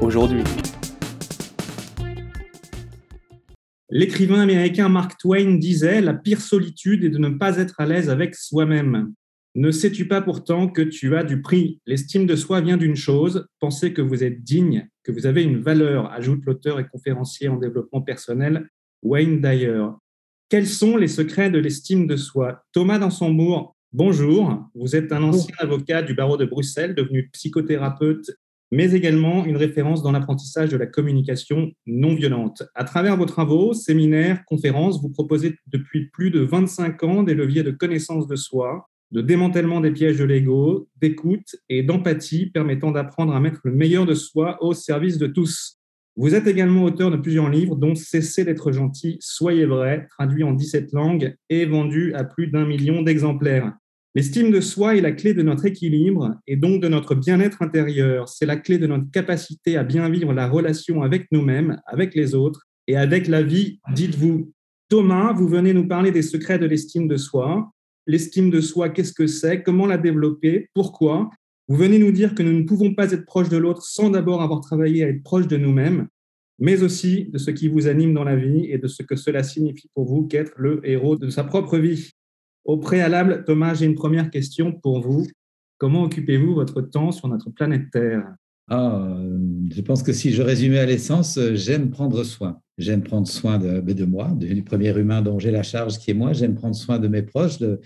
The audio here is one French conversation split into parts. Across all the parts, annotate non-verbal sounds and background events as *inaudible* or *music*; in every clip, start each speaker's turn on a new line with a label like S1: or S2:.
S1: aujourd'hui.
S2: L'écrivain américain Mark Twain disait La pire solitude est de ne pas être à l'aise avec soi-même. Ne sais-tu pas pourtant que tu as du prix? L'estime de soi vient d'une chose, penser que vous êtes digne, que vous avez une valeur, ajoute l'auteur et conférencier en développement personnel Wayne Dyer. Quels sont les secrets de l'estime de soi? Thomas Dansembourg, bonjour. Vous êtes un ancien avocat du barreau de Bruxelles, devenu psychothérapeute mais également une référence dans l'apprentissage de la communication non violente. À travers vos travaux, séminaires, conférences, vous proposez depuis plus de 25 ans des leviers de connaissance de soi, de démantèlement des pièges de l'ego, d'écoute et d'empathie permettant d'apprendre à mettre le meilleur de soi au service de tous. Vous êtes également auteur de plusieurs livres, dont Cessez d'être gentil, Soyez vrai, traduit en 17 langues et vendu à plus d'un million d'exemplaires. L'estime de soi est la clé de notre équilibre et donc de notre bien-être intérieur. C'est la clé de notre capacité à bien vivre la relation avec nous-mêmes, avec les autres et avec la vie, dites-vous. Thomas, vous venez nous parler des secrets de l'estime de soi. L'estime de soi, qu'est-ce que c'est? Comment la développer? Pourquoi? Vous venez nous dire que nous ne pouvons pas être proches de l'autre sans d'abord avoir travaillé à être proches de nous-mêmes, mais aussi de ce qui vous anime dans la vie et de ce que cela signifie pour vous qu'être le héros de sa propre vie. Au préalable, Thomas, j'ai une première question pour vous. Comment occupez-vous votre temps sur notre planète Terre?
S3: Ah, Je pense que si je résumais à l'essence, j'aime prendre soin. J'aime prendre soin de, de, moi, du premier humain dont j'ai la charge qui est moi. J'aime prendre soin de mes proches, de,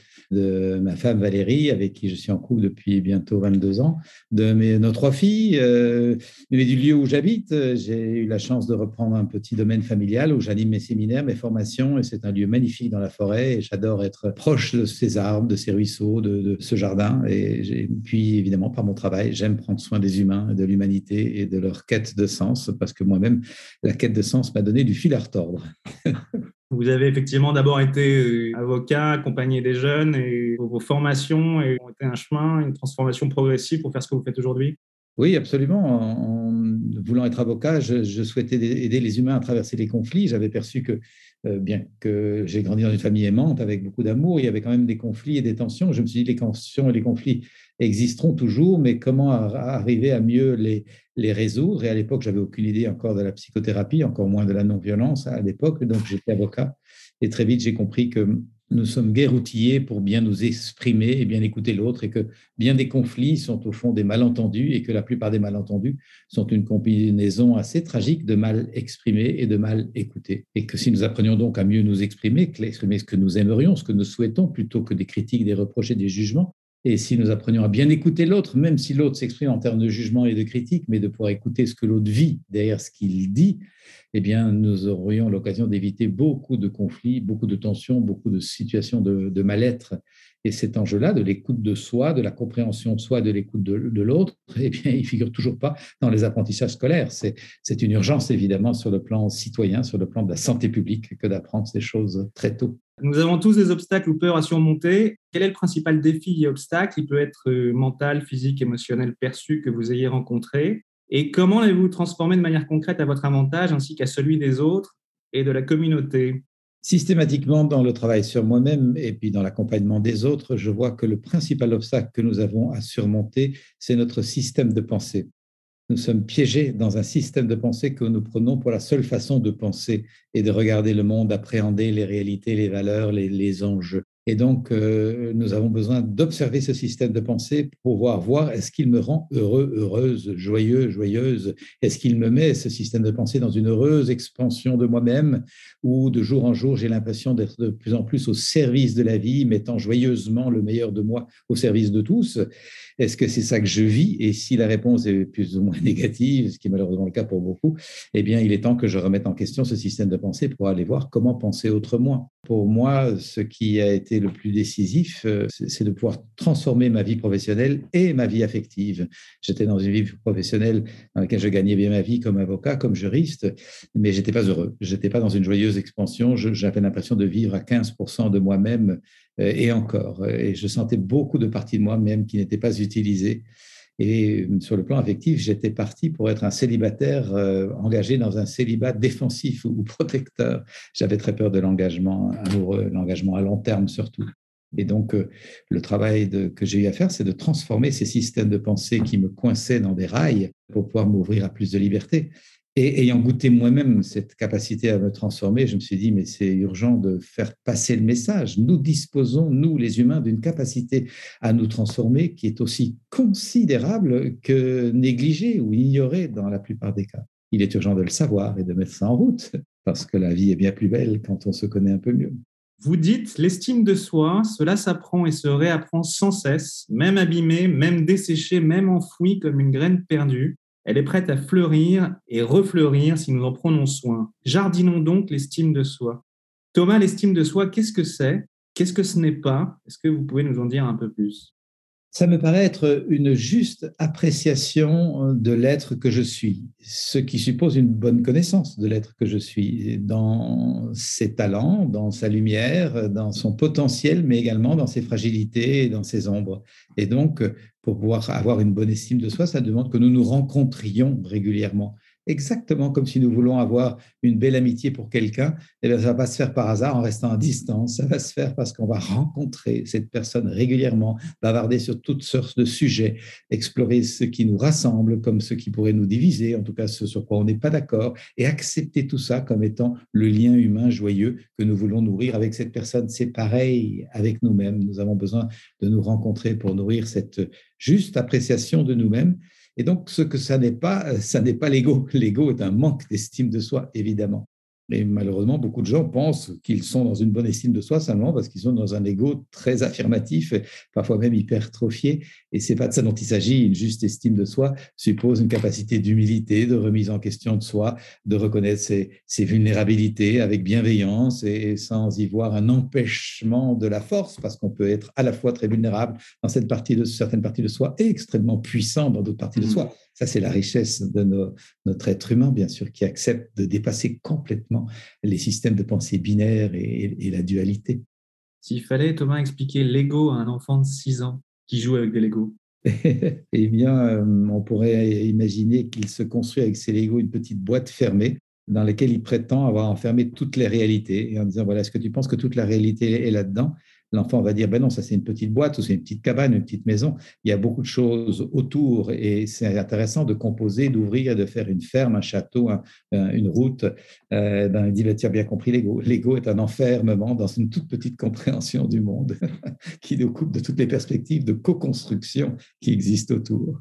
S3: ma femme Valérie, avec qui je suis en couple depuis bientôt 22 ans, de mes, nos trois filles, euh, mais du lieu où j'habite. J'ai eu la chance de reprendre un petit domaine familial où j'anime mes séminaires, mes formations, et c'est un lieu magnifique dans la forêt. Et j'adore être proche de ces arbres, de ces ruisseaux, de, de ce jardin. Et puis, évidemment, par mon travail, j'aime prendre soin des humains, de l'humanité et de leur quête de sens, parce que moi-même, la quête de sens m'a donné du fil à retordre. *laughs*
S2: Vous avez effectivement d'abord été euh, avocat, accompagné des jeunes et vos formations ont été un chemin, une transformation progressive pour faire ce que vous faites aujourd'hui?
S3: Oui, absolument. En, voulant être avocat, je, souhaitais aider les humains à traverser les conflits. J'avais perçu que, euh, bien que j'ai grandi dans une famille aimante avec beaucoup d'amour, il y avait quand même des conflits et des tensions. Je me suis dit, les tensions et les conflits existeront toujours, mais comment arriver à mieux les, résoudre? Et à l'époque, j'avais aucune idée encore de la psychothérapie, encore moins de la non-violence à l'époque. Donc, j'étais avocat. Et très vite, j'ai compris que nous sommes guère outillés pour bien nous exprimer et bien écouter l'autre, et que bien des conflits sont au fond des malentendus, et que la plupart des malentendus sont une combinaison assez tragique de mal exprimé et de mal écouté. Et que si nous apprenions donc à mieux nous exprimer, exprimer ce que nous aimerions, ce que nous souhaitons, plutôt que des critiques, des reproches et des jugements, et si nous apprenions à bien écouter l'autre, même si l'autre s'exprime en termes de jugement et de critique, mais de pouvoir écouter ce que l'autre vit derrière ce qu'il dit, eh bien, nous aurions l'occasion d'éviter beaucoup de conflits, beaucoup de tensions, beaucoup de situations de, mal-être. Et cet enjeu-là, de l'écoute de soi, de la compréhension de soi, de l'écoute de, l'autre, *laughs* eh bien, il figure toujours pas dans les apprentissages scolaires. C'est une urgence, évidemment, sur le plan citoyen, sur le plan de la santé publique, que d'apprendre ces choses très tôt.
S2: Nous avons tous des obstacles ou peurs à surmonter. Quel est le principal défi et obstacle Il peut être euh, mental, physique, émotionnel, perçu que vous ayez rencontré? Et comment l'avez-vous transformé de manière concrète à votre avantage ainsi qu'à celui des autres et de la communauté?
S3: Systématiquement, dans le travail sur moi-même et puis dans l'accompagnement des autres, je vois que le principal obstacle que nous avons à surmonter, c'est notre système de pensée nous sommes piégés dans un système de pensée que nous prenons pour la seule façon de penser et de regarder le monde, appréhender les réalités, les valeurs, les, enjeux. Et donc, euh, nous avons besoin d'observer ce système de pensée pour voir est-ce qu'il me rend heureux, heureuse, joyeux, joyeuse? Est-ce qu'il me met, ce système de pensée, dans une heureuse expansion de moi-même? Où de jour en jour, j'ai l'impression d'être de plus en plus au service de la vie, mettant joyeusement le meilleur de moi au service de tous Est-ce que c'est ça que je vis? Et si la réponse est plus ou moins *laughs* négative, ce qui est malheureusement le cas pour beaucoup, eh bien, il est temps que je remette en question ce système de pensée pour aller voir comment penser autrement. Pour moi, ce qui a été le plus décisif, euh, c'est de pouvoir transformer ma vie professionnelle et ma vie affective. J'étais dans une vie professionnelle dans laquelle je gagnais bien ma vie comme avocat, comme juriste, mais j'étais pas heureux. J'étais pas dans une joyeuse expansion. J'avais l'impression de vivre à 15% de moi-même et encore. Et je sentais beaucoup de parties de moi-même qui n'étaient pas utilisées. Et sur le plan affectif, j'étais parti pour être un célibataire euh, engagé dans un célibat défensif ou protecteur. J'avais très peur de l'engagement amoureux, l'engagement à long terme surtout. Et donc, euh, le travail que j'ai eu à faire, c'est de transformer ces systèmes de pensée qui me coinçaient dans des rails pour pouvoir m'ouvrir à plus de liberté. Et ayant goûté moi-même cette capacité à me transformer, je me suis dit, mais c'est urgent de faire passer le message. Nous disposons, nous les humains, d'une capacité à nous transformer qui est aussi considérable que négligée ou ignorée dans la plupart des cas. Il est urgent de le savoir et de mettre ça en route, *laughs* parce que la vie est bien plus belle quand on se connaît un peu mieux.
S2: Vous dites, l'estime de soi, cela s'apprend et se réapprend sans cesse, même abîmée, même desséchée, même enfouie comme une graine perdue. Elle est prête à fleurir et refleurir si nous en prenons soin. Jardinons donc l'estime de soi. Thomas, l'estime de soi, qu'est-ce que c'est? Qu'est-ce que ce n'est pas? Est-ce que vous pouvez nous en dire un peu plus?
S3: Ça me paraît être une juste appréciation de l'être que je suis, ce qui suppose une bonne connaissance de l'être que je suis, dans ses talents, dans sa lumière, dans son potentiel, mais également dans ses fragilités et dans ses ombres. Et donc, pour pouvoir avoir une bonne estime de soi, ça demande que nous nous rencontrions régulièrement exactement comme si nous voulons avoir une belle amitié pour quelqu'un, et eh ça ne va pas se faire par hasard en restant à distance, ça va se faire parce qu'on va rencontrer cette personne régulièrement, bavarder sur toutes sortes de sujets, explorer ce qui nous rassemble comme ce qui pourrait nous diviser, en tout cas ce sur quoi on n'est pas d'accord, et accepter tout ça comme étant le lien humain joyeux que nous voulons nourrir avec cette personne. C'est pareil avec nous-mêmes, nous avons besoin de nous rencontrer pour nourrir cette juste appréciation de nous-mêmes. Et donc, ce que ça n'est pas, euh, ça n'est pas l'ego. L'ego est un manque d'estime de soi, évidemment. Et malheureusement, beaucoup de gens pensent qu'ils sont dans une bonne estime de soi seulement parce qu'ils sont dans un ego très affirmatif, parfois même hypertrophié. Et c'est pas de ça dont il s'agit. Une juste estime de soi suppose une capacité d'humilité, de remise en question de soi, de reconnaître ses, ses, vulnérabilités avec bienveillance et sans y voir un empêchement de la force, parce qu'on peut être à la fois très vulnérable dans cette partie de certaines parties de soi et extrêmement puissant dans d'autres parties de mmh. soi. Ça, c'est la richesse de notre être humain, bien sûr, qui accepte de dépasser complètement les systèmes de pensée binaires et, la dualité.
S2: S'il fallait, Thomas, expliquer l'ego à un enfant de 6 ans qui joue avec des Legos *laughs*
S3: Eh bien, euh, on pourrait imaginer qu'il se construit avec ses Legos une petite boîte fermée dans laquelle il prétend avoir enfermé toutes les réalités et en disant, voilà, est-ce que tu penses que toute la réalité est là-dedans? L'enfant va dire, ben non, ça c'est une petite boîte ou c'est une petite cabane, une petite maison. Il y a beaucoup de choses autour et c'est intéressant de composer, d'ouvrir, de faire une ferme, un château, une route. Euh, ben, il dit, ben, tu as bien compris, l'ego. L'ego est un enfermement dans une toute petite compréhension du monde *laughs* qui nous coupe de toutes les perspectives de co-construction qui existent autour.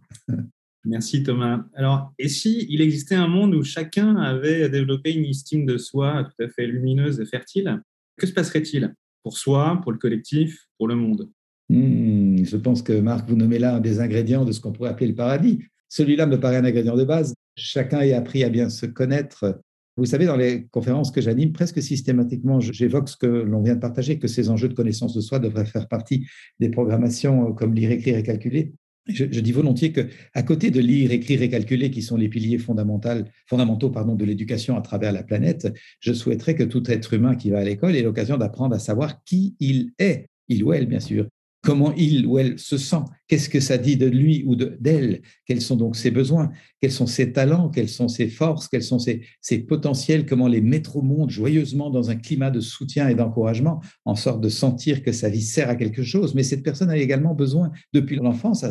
S2: Merci Thomas. Alors, et si il existait un monde où chacun avait développé une estime de soi tout à fait lumineuse et fertile, que se passerait-il? Soi, pour le collectif, pour le monde.
S3: Hmm, je pense que Marc, vous nommez là un des ingrédients de ce qu'on pourrait appeler le paradis. Celui-là me paraît un ingrédient de base. Chacun ait appris à bien se connaître. Vous savez, dans les conférences que j'anime, presque systématiquement, j'évoque ce que l'on vient de partager, que ces enjeux de connaissance de soi devraient faire partie des programmations comme lire, écrire et calculer. Je, dis volontiers que, à côté de lire, écrire et calculer, qui sont les piliers fondamentaux, pardon, de l'éducation à travers la planète, je souhaiterais que tout être humain qui va à l'école ait l'occasion d'apprendre à savoir qui il est, il ou elle bien sûr, comment il ou elle se sent, qu'est-ce que ça dit de lui ou d'elle, quels sont donc ses besoins, quels sont ses talents, quelles sont ses forces, quels sont ses, ses, potentiels, comment les mettre au monde joyeusement dans un climat de soutien et d'encouragement, en sorte de sentir que sa vie sert à quelque chose? Mais cette personne a également besoin, depuis l'enfance,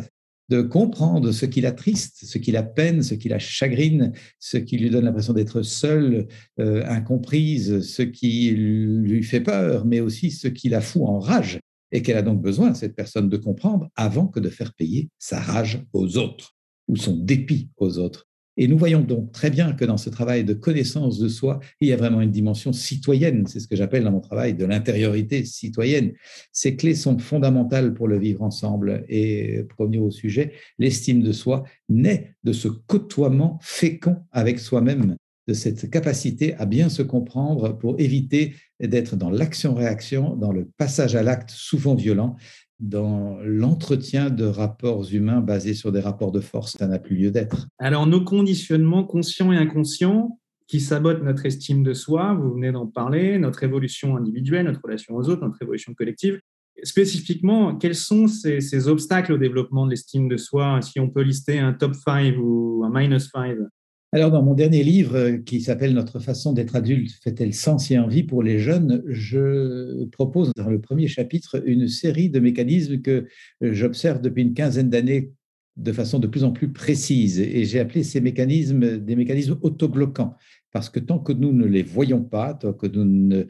S3: de comprendre ce qui la triste, ce qui la peine, ce qui la chagrine, ce qui lui donne l'impression d'être seule, euh, incomprise, ce qui lui fait peur, mais aussi ce qui la fout en rage, et qu'elle a donc besoin, cette personne, de comprendre avant que de faire payer sa rage aux autres ou son dépit aux autres. Et nous voyons donc très bien que dans ce travail de connaissance de soi, il y a vraiment une dimension citoyenne. C'est ce que j'appelle dans mon travail de l'intériorité citoyenne. Ces clés sont fondamentales pour le vivre ensemble. Et pour revenir au sujet, l'estime de soi naît de ce côtoiement fécond avec soi-même. de cette capacité à bien se comprendre pour éviter d'être dans l'action-réaction, dans le passage à l'acte souvent violent, dans l'entretien de rapports humains basés sur des rapports de force, ça n'a plus lieu d'être.
S2: Alors, nos conditionnements conscients et inconscients qui sabotent notre estime de soi, vous venez d'en parler, notre évolution individuelle, notre relation aux autres, notre évolution collective. Spécifiquement, quels sont ces, obstacles au développement de l'estime de soi? Si on peut lister un top 5 ou un minus 5
S3: alors, dans mon dernier livre euh, qui s'appelle Notre façon d'être adulte fait-elle sens et envie pour les jeunes, je propose dans le premier chapitre une série de mécanismes que j'observe depuis une quinzaine d'années de façon de plus en plus précise. Et j'ai appelé ces mécanismes des mécanismes autobloquants. Parce que tant que nous ne les voyons pas, tant que nous ne euh,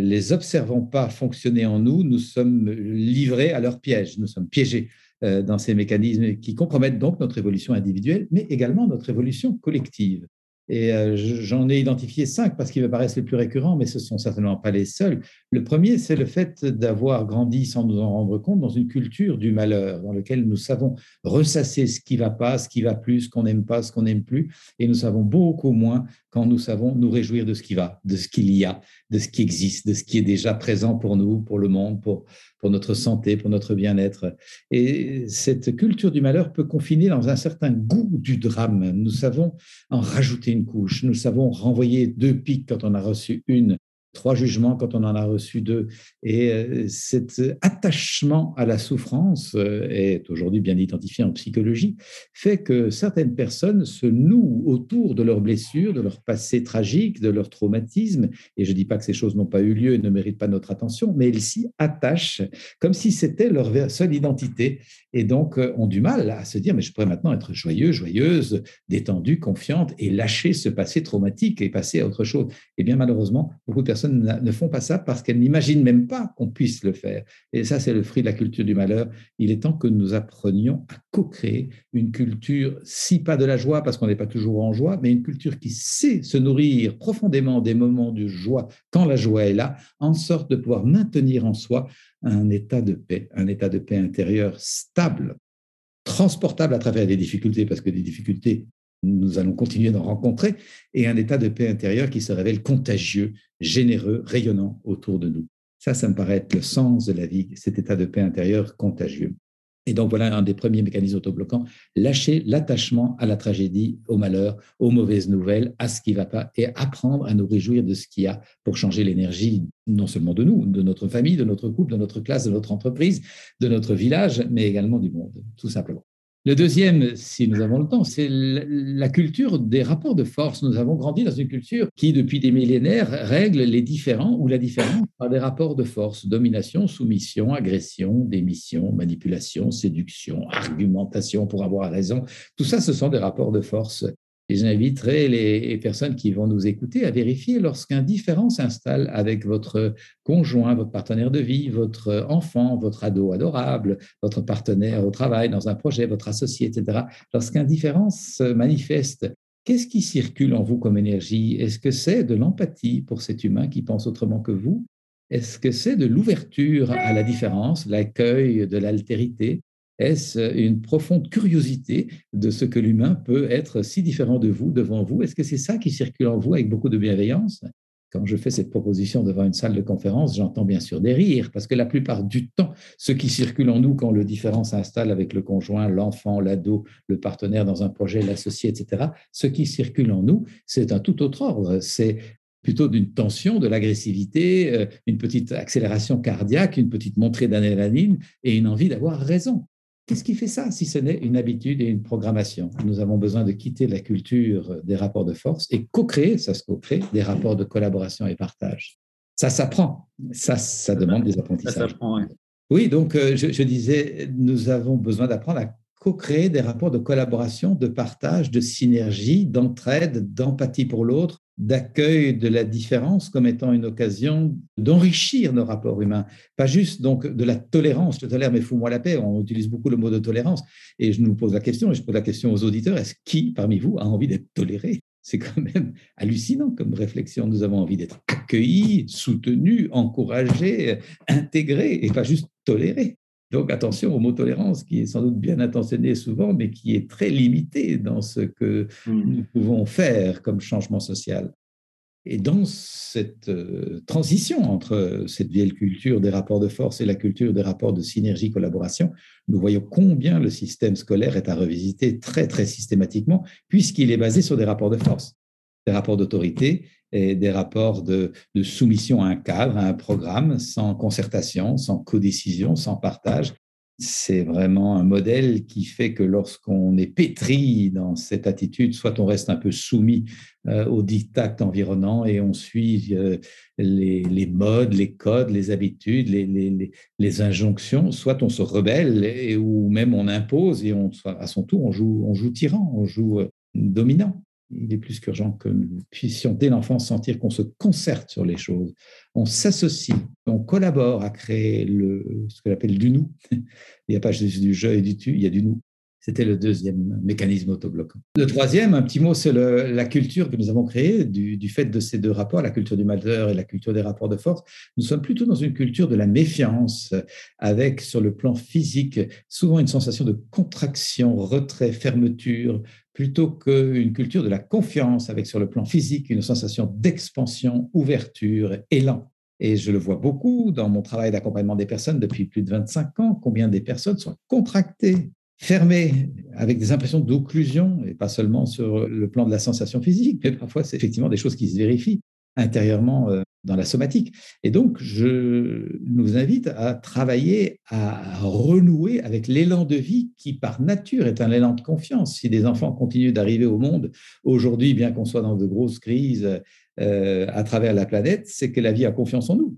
S3: les observons pas fonctionner en nous, nous sommes livrés à leur piège, nous sommes piégés. Euh, dans ces mécanismes qui compromettent donc notre évolution individuelle, mais également notre évolution collective. Et euh, j'en ai identifié cinq parce qu'ils me paraissent les plus récurrents, mais ce ne sont certainement pas les seuls. Le premier, c'est le fait d'avoir grandi sans nous en rendre compte dans une culture du malheur, dans laquelle nous savons ressasser ce qui va pas, ce qui va plus, ce qu'on n'aime pas, ce qu'on n'aime plus, et nous savons beaucoup moins quand nous savons nous réjouir de ce qui va, de ce qu'il y a, de ce qui existe, de ce qui est déjà présent pour nous, pour le monde, pour, pour notre santé, pour notre bien-être. Et cette culture du malheur peut confiner dans un certain goût du drame. Nous savons en rajouter une couche, nous savons renvoyer deux pics quand on a reçu une, trois jugements quand on en a reçu deux. Et euh, cet attachement à la souffrance euh, est aujourd'hui bien identifié en psychologie, fait que certaines personnes se nouent autour de leurs blessures, de leur passé tragique, de leur traumatisme. Et je ne dis pas que ces choses n'ont pas eu lieu et ne méritent pas notre attention, mais elles s'y attachent comme si c'était leur seule identité. Et donc euh, ont du mal à se dire, mais je pourrais maintenant être joyeux, joyeuse, détendue, confiante et lâcher ce passé traumatique et passer à autre chose. Et bien malheureusement, beaucoup de personnes ne font pas ça parce qu'elles n'imaginent même pas qu'on puisse le faire. Et ça, c'est le fruit de la culture du malheur. Il est temps que nous apprenions à co-créer une culture, si pas de la joie, parce qu'on n'est pas toujours en joie, mais une culture qui sait se nourrir profondément des moments de joie quand la joie est là, en sorte de pouvoir maintenir en soi un état de paix, un état de paix intérieur stable, transportable à travers des difficultés, parce que des difficultés, nous allons continuer d'en rencontrer, et un état de paix intérieure qui se révèle contagieux, généreux, rayonnant autour de nous. Ça, ça me paraît être le sens de la vie, cet état de paix intérieure contagieux. Et donc voilà un des premiers mécanismes autobloquants, lâcher l'attachement à la tragédie, au malheur, aux mauvaises nouvelles, à ce qui ne va pas, et apprendre à nous réjouir de ce qu'il y a pour changer l'énergie, non seulement de nous, de notre famille, de notre couple, de notre classe, de notre entreprise, de notre village, mais également du monde, tout simplement. Le deuxième, si nous avons le temps, c'est la culture des rapports de force. Nous avons grandi dans une culture qui, depuis des millénaires, règle les différents ou la différence par des rapports de force, domination, soumission, agression, démission, manipulation, séduction, argumentation pour avoir raison. Tout ça, ce sont des rapports de force et j'inviterai les personnes qui vont nous écouter à vérifier lorsqu'un différent s'installe avec votre conjoint, votre partenaire de vie, votre enfant, votre ado adorable, votre partenaire au travail, dans un projet, votre associé, etc. Lorsqu'un différent se manifeste, qu'est-ce qui circule en vous comme énergie? Est-ce que c'est de l'empathie pour cet humain qui pense autrement que vous? Est-ce que c'est de l'ouverture à la différence, l'accueil de l'altérité? Est-ce une profonde curiosité de ce que l'humain peut être si différent de vous, devant vous? Est-ce que c'est ça qui circule en vous avec beaucoup de bienveillance? Quand je fais cette proposition devant une salle de conférence, j'entends bien sûr des rires, parce que la plupart du temps, ce qui circule en nous quand le différent s'installe avec le conjoint, l'enfant, l'ado, le partenaire dans un projet, l'associé, etc., ce qui circule en nous, c'est un tout autre ordre. C'est plutôt d'une tension, de l'agressivité, euh, une petite accélération cardiaque, une petite montée d'adrénaline et une envie d'avoir raison. Qu'est-ce qui fait ça si ce n'est une habitude et une programmation? Nous avons besoin de quitter la culture des rapports de force et co-créer, ça se co-crée, des rapports de collaboration et partage. Ça s'apprend, ça, ça demande des apprentissages. Oui, donc euh, je, disais, nous avons besoin d'apprendre à co-créer des rapports de collaboration, de partage, de synergie, d'entraide, d'empathie pour l'autre, d'accueil de la différence comme étant une occasion d'enrichir nos rapports humains, pas juste donc de la tolérance. Je tolère, mais fous-moi la paix. On utilise beaucoup le mot de tolérance. Et je nous pose la question, et je pose la question aux auditeurs est-ce qui parmi vous a envie d'être toléré? C'est quand même hallucinant comme réflexion. Nous avons envie d'être accueillis, soutenus, encouragés, intégrés, et pas juste tolérés. Donc attention au mot tolérance qui est sans doute bien intentionné souvent, mais qui est très limité dans ce que mmh. nous pouvons faire comme changement social. Et dans cette euh, transition entre cette vieille culture des rapports de force et la culture des rapports de synergie-collaboration, nous voyons combien le système scolaire est à revisiter très, très systématiquement, puisqu'il est basé sur des rapports de force, des rapports d'autorité et des rapports de, soumission à un cadre, à un programme, sans concertation, sans codécision, sans partage, c'est vraiment un modèle qui fait que lorsqu'on est pétri dans cette attitude, soit on reste un peu soumis euh, aux dictats environnants et on suit euh, les, modes, les codes, les habitudes, les, injonctions, soit on se rebelle et, ou même on impose et on, à son tour on joue, on joue tyran, on joue euh, dominant il est plus qu'urgent que nous *laughs* puissions dès l'enfance sentir qu'on se concerte sur les choses, on s'associe, on collabore à créer le, ce que j'appelle du nous. *laughs* Il n'y a pas juste du je et du tu, il y a du nous. C'était le deuxième mécanisme autobloquant. Le troisième, un petit mot, c'est la culture que nous avons créée du, fait de ces deux rapports, la culture du malheur et la culture des rapports de force. Nous sommes plutôt dans une culture de la méfiance, avec sur le plan physique souvent une sensation de contraction, retrait, fermeture, plutôt qu'une culture de la confiance, avec sur le plan physique une sensation d'expansion, ouverture, élan. Et je le vois beaucoup dans mon travail d'accompagnement des personnes depuis plus de 25 ans, combien des personnes sont contractées fermé, avec des impressions d'occlusion, et pas seulement sur le plan de la sensation physique, mais parfois c'est effectivement des choses qui se vérifient intérieurement euh, dans la somatique. Et donc, je nous invite à travailler, à renouer avec l'élan de vie qui, par nature, est un élan de confiance. Si des enfants continuent d'arriver au monde aujourd'hui, bien qu'on soit dans de grosses crises euh, à travers la planète, c'est que la vie a confiance en nous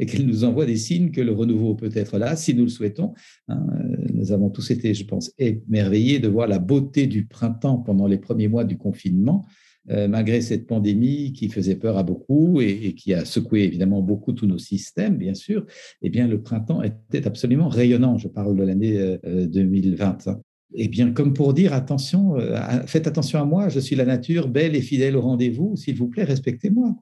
S3: et qu'elle nous envoie des signes que le renouveau peut être là, si nous le souhaitons. Hein. nous avons tous été, je pense, émerveillés de voir la beauté du printemps pendant les premiers mois du confinement, malgré cette pandémie qui faisait peur à beaucoup et, qui a secoué évidemment beaucoup tous nos systèmes, bien sûr. Eh bien, le printemps était absolument rayonnant. Je parle de l'année 2020. Euh, eh bien, comme pour dire, attention, euh, faites attention à moi, je suis la nature, belle et fidèle au rendez-vous, s'il vous plaît, respectez-moi.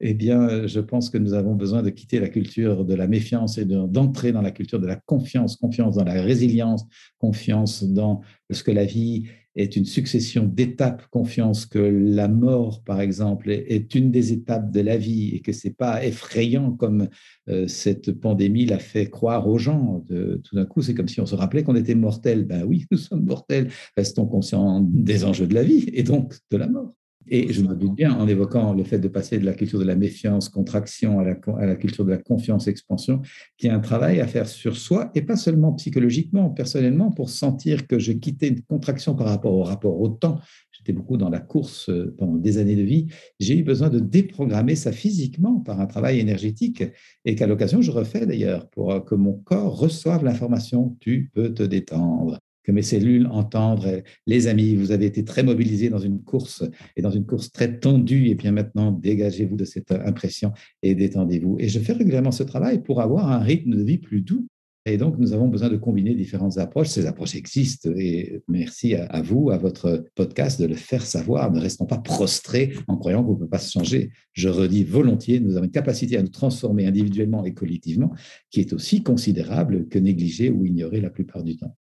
S3: Eh bien, je pense que nous avons besoin de quitter la culture de la méfiance et d'entrer dans la culture de la confiance, confiance dans la résilience, confiance dans ce que la vie est une succession d'étapes, confiance que la mort, par exemple, est une des étapes de la vie et que c'est pas effrayant comme euh, cette pandémie l'a fait croire aux gens. De, tout d'un coup, c'est comme si on se rappelait qu'on était mortel. Ben oui, *laughs* nous sommes mortels. Restons conscients des enjeux de la vie et donc de la mort. Et je me doute bien, en évoquant le fait de passer de la culture de la méfiance, contraction, à la, culture de la confiance, expansion, qu'il y a un travail à faire sur soi, et pas seulement psychologiquement, personnellement, pour sentir que j'ai quitté une contraction par rapport au rapport au temps. J'étais beaucoup dans la course euh, pendant des années de vie. J'ai eu besoin de déprogrammer ça physiquement par un travail énergétique, et qu'à l'occasion, je refais d'ailleurs, pour que mon corps reçoive l'information, tu peux te détendre que mes cellules entendent. Les amis, vous avez été très mobilisés dans une course et dans une course très tendue. Et bien maintenant, dégagez-vous de cette impression et détendez-vous. Et je fais régulièrement ce travail pour avoir un rythme de vie plus doux. Et donc, nous avons besoin de combiner différentes approches. Ces approches existent et merci à, vous, à votre podcast, de le faire savoir. Ne restons pas prostrés en croyant qu'on ne peut pas se changer. Je redis volontiers, nous avons une capacité à nous transformer individuellement et collectivement qui est aussi considérable que négligée ou ignorée la plupart du temps.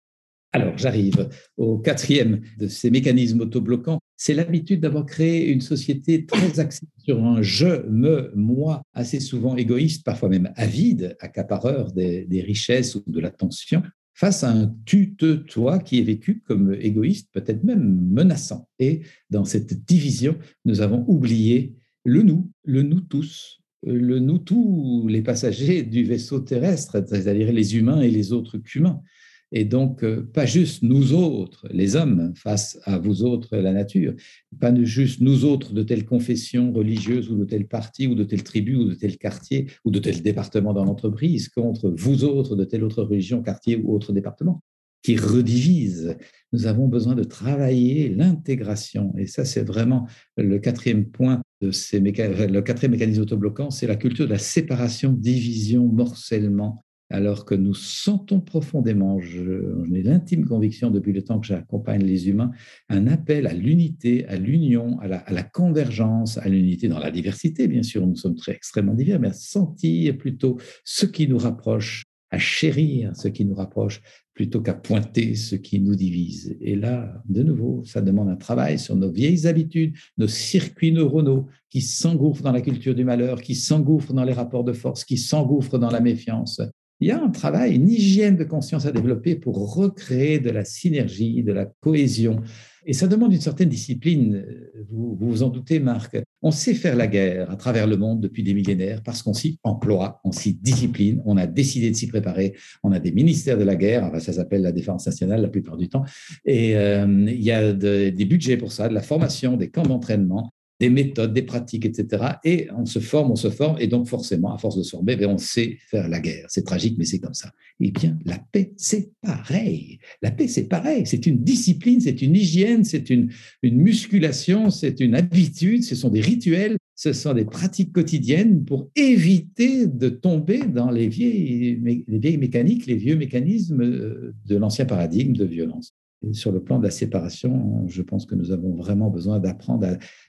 S3: Alors, j'arrive au quatrième de ces mécanismes autobloquants. C'est l'habitude d'avoir créé une société très axée sur un je, me, moi, assez souvent égoïste, parfois même avide, accapareur des, richesses ou de l'attention, face à un tu, te, toi qui est vécu comme égoïste, peut-être même menaçant. Et dans cette division, nous avons oublié le nous, le nous tous, le nous tous les passagers du vaisseau terrestre, c'est-à-dire les humains et les autres qu'humains. Et donc, euh, pas juste nous autres, les hommes, face à vous autres, la nature, pas juste nous autres de telle confession religieuse ou de tel parti ou de telle tribu ou de tel quartier ou de tel département dans l'entreprise contre vous autres de telle autre religion, quartier ou autre département qui redivise. Nous avons besoin de travailler l'intégration. Et ça, c'est vraiment le quatrième point de ces le quatrième mécanisme autobloquant, c'est la culture de la séparation, division, morcellement alors que nous sentons profondément, j'en ai l'intime conviction depuis le temps que j'accompagne les humains, un appel à l'unité, à l'union, à la, convergence, à l'unité dans la diversité, bien sûr, nous sommes très extrêmement divers, mais à sentir plutôt ce qui nous rapproche à chérir ce qui nous rapproche plutôt qu'à pointer ce qui nous divise. Et là, de nouveau, ça demande un travail sur nos vieilles habitudes, nos circuits neuronaux qui s'engouffrent dans la culture du malheur, qui s'engouffrent dans les rapports de force, qui s'engouffrent dans la méfiance. Il y a un travail, une hygiène de conscience à développer pour recréer de la synergie, de la cohésion, et ça demande une certaine discipline, vous vous, en doutez, Marc. On sait faire la guerre à travers le monde depuis des millénaires parce qu'on s'y emploie, on s'y discipline, on a décidé de s'y préparer. On a des ministères de la guerre, enfin, ça s'appelle la défense nationale la plupart du temps. Et euh, il y a des budgets pour ça, de la formation, des camps d'entraînement des méthodes, des pratiques, etc. Et on se forme, on se forme, et donc forcément, à force de se former, ben, on sait faire la guerre. C'est tragique, mais c'est comme ça. Eh bien, la paix, c'est pareil. La paix, c'est pareil. C'est une discipline, c'est une hygiène, c'est une, musculation, c'est une habitude, ce sont des rituels, ce sont des pratiques quotidiennes pour éviter de tomber dans les vieilles, les vieilles mécaniques, les vieux mécanismes euh, de l'ancien paradigme de violence sur le plan de la séparation, je pense que nous avons vraiment besoin d'apprendre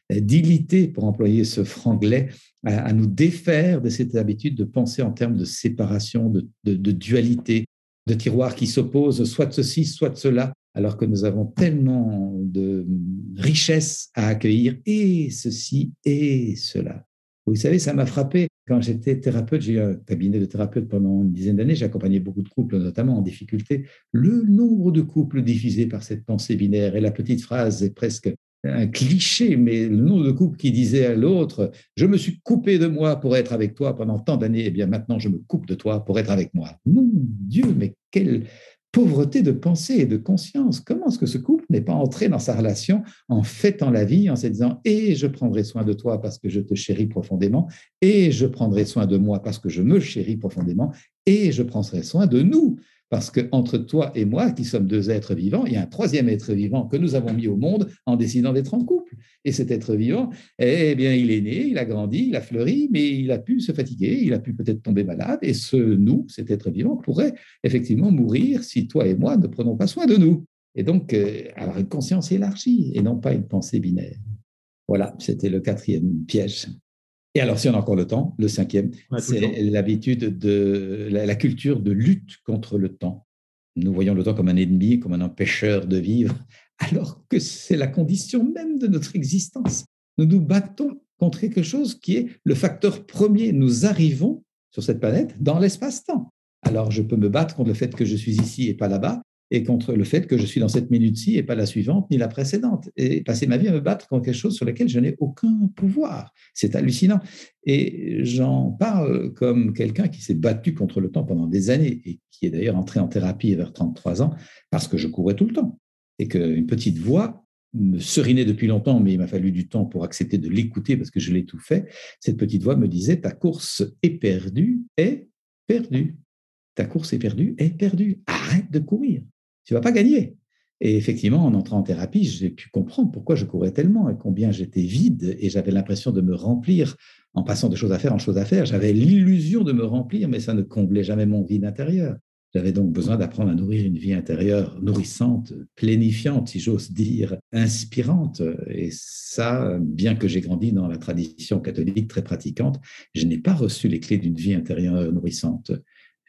S3: à diliter, pour employer ce franglais, à, nous défaire de cette habitude de penser en termes de séparation, de, de dualité, de tiroirs qui s'opposent, soit ceci, soit cela, alors que nous avons tellement de richesses à accueillir, et ceci et cela. Vous savez, ça m'a frappé quand j'étais thérapeute, j'ai eu un cabinet de thérapeute pendant une dizaine d'années, j'ai accompagné beaucoup de couples, notamment en difficulté. Le nombre de couples divisés par cette pensée binaire, et la petite phrase est presque un cliché, mais le nombre de couples qui disaient à l'autre Je me suis coupé de moi pour être avec toi pendant tant d'années, et eh bien maintenant je me coupe de toi pour être avec moi. Mon Dieu, mais quelle pauvreté de pensée et de conscience. Comment est-ce que ce couple n'est pas entré dans sa relation en fêtant la vie, en se disant et je prendrai soin de toi parce que je te chéris profondément, et je prendrai soin de moi parce que je me chéris profondément, et je prendrai soin de nous parce qu'entre toi et moi, qui sommes deux êtres vivants, il y a un troisième être vivant que nous avons mis au monde en décidant d'être en couple. Et cet être vivant, eh bien, il est né, il a grandi, il a fleuri, mais il a pu se fatiguer, il a pu peut-être tomber malade. Et ce nous, cet être vivant, pourrait effectivement mourir si toi et moi ne prenons pas soin de nous. Et donc, euh, avoir une conscience élargie et non pas une pensée binaire. Voilà, c'était le quatrième piège. Et alors, si on a encore le temps, le cinquième, c'est l'habitude de la, culture de lutte contre le temps. Nous voyons le temps comme un ennemi, comme un empêcheur de vivre, alors que c'est la condition même de notre existence. Nous nous battons contre quelque chose qui est le facteur premier. Nous arrivons sur cette planète dans l'espace-temps. Alors, je peux me battre contre le fait que je suis ici et pas là-bas, et contre le fait que je suis dans cette minute-ci et pas la suivante ni la précédente. Et passer ma vie à me battre contre quelque chose sur lequel je n'ai aucun pouvoir. C'est hallucinant. Et j'en parle comme quelqu'un qui s'est battu contre le temps pendant des années et qui est d'ailleurs entré en thérapie vers 33 ans parce que je courais tout le temps. Et qu'une petite voix me serinait depuis longtemps, mais il m'a fallu du temps pour accepter de l'écouter parce que je fait. Cette petite voix me disait, ta course est perdue, est perdue. Ta course est perdue, est perdue. Arrête de courir tu vas pas gagner. Et effectivement, en entrant en thérapie, j'ai pu comprendre pourquoi je courais tellement et combien j'étais vide et j'avais l'impression de me remplir en passant de choses à faire en choses à faire. J'avais l'illusion de me remplir, mais ça ne comblait jamais mon vide intérieur. J'avais donc besoin d'apprendre à nourrir une vie intérieure nourrissante, plénifiante, si j'ose dire, inspirante. Et ça, bien que j'ai grandi dans la tradition catholique très pratiquante, je n'ai pas reçu les clés d'une vie intérieure nourrissante.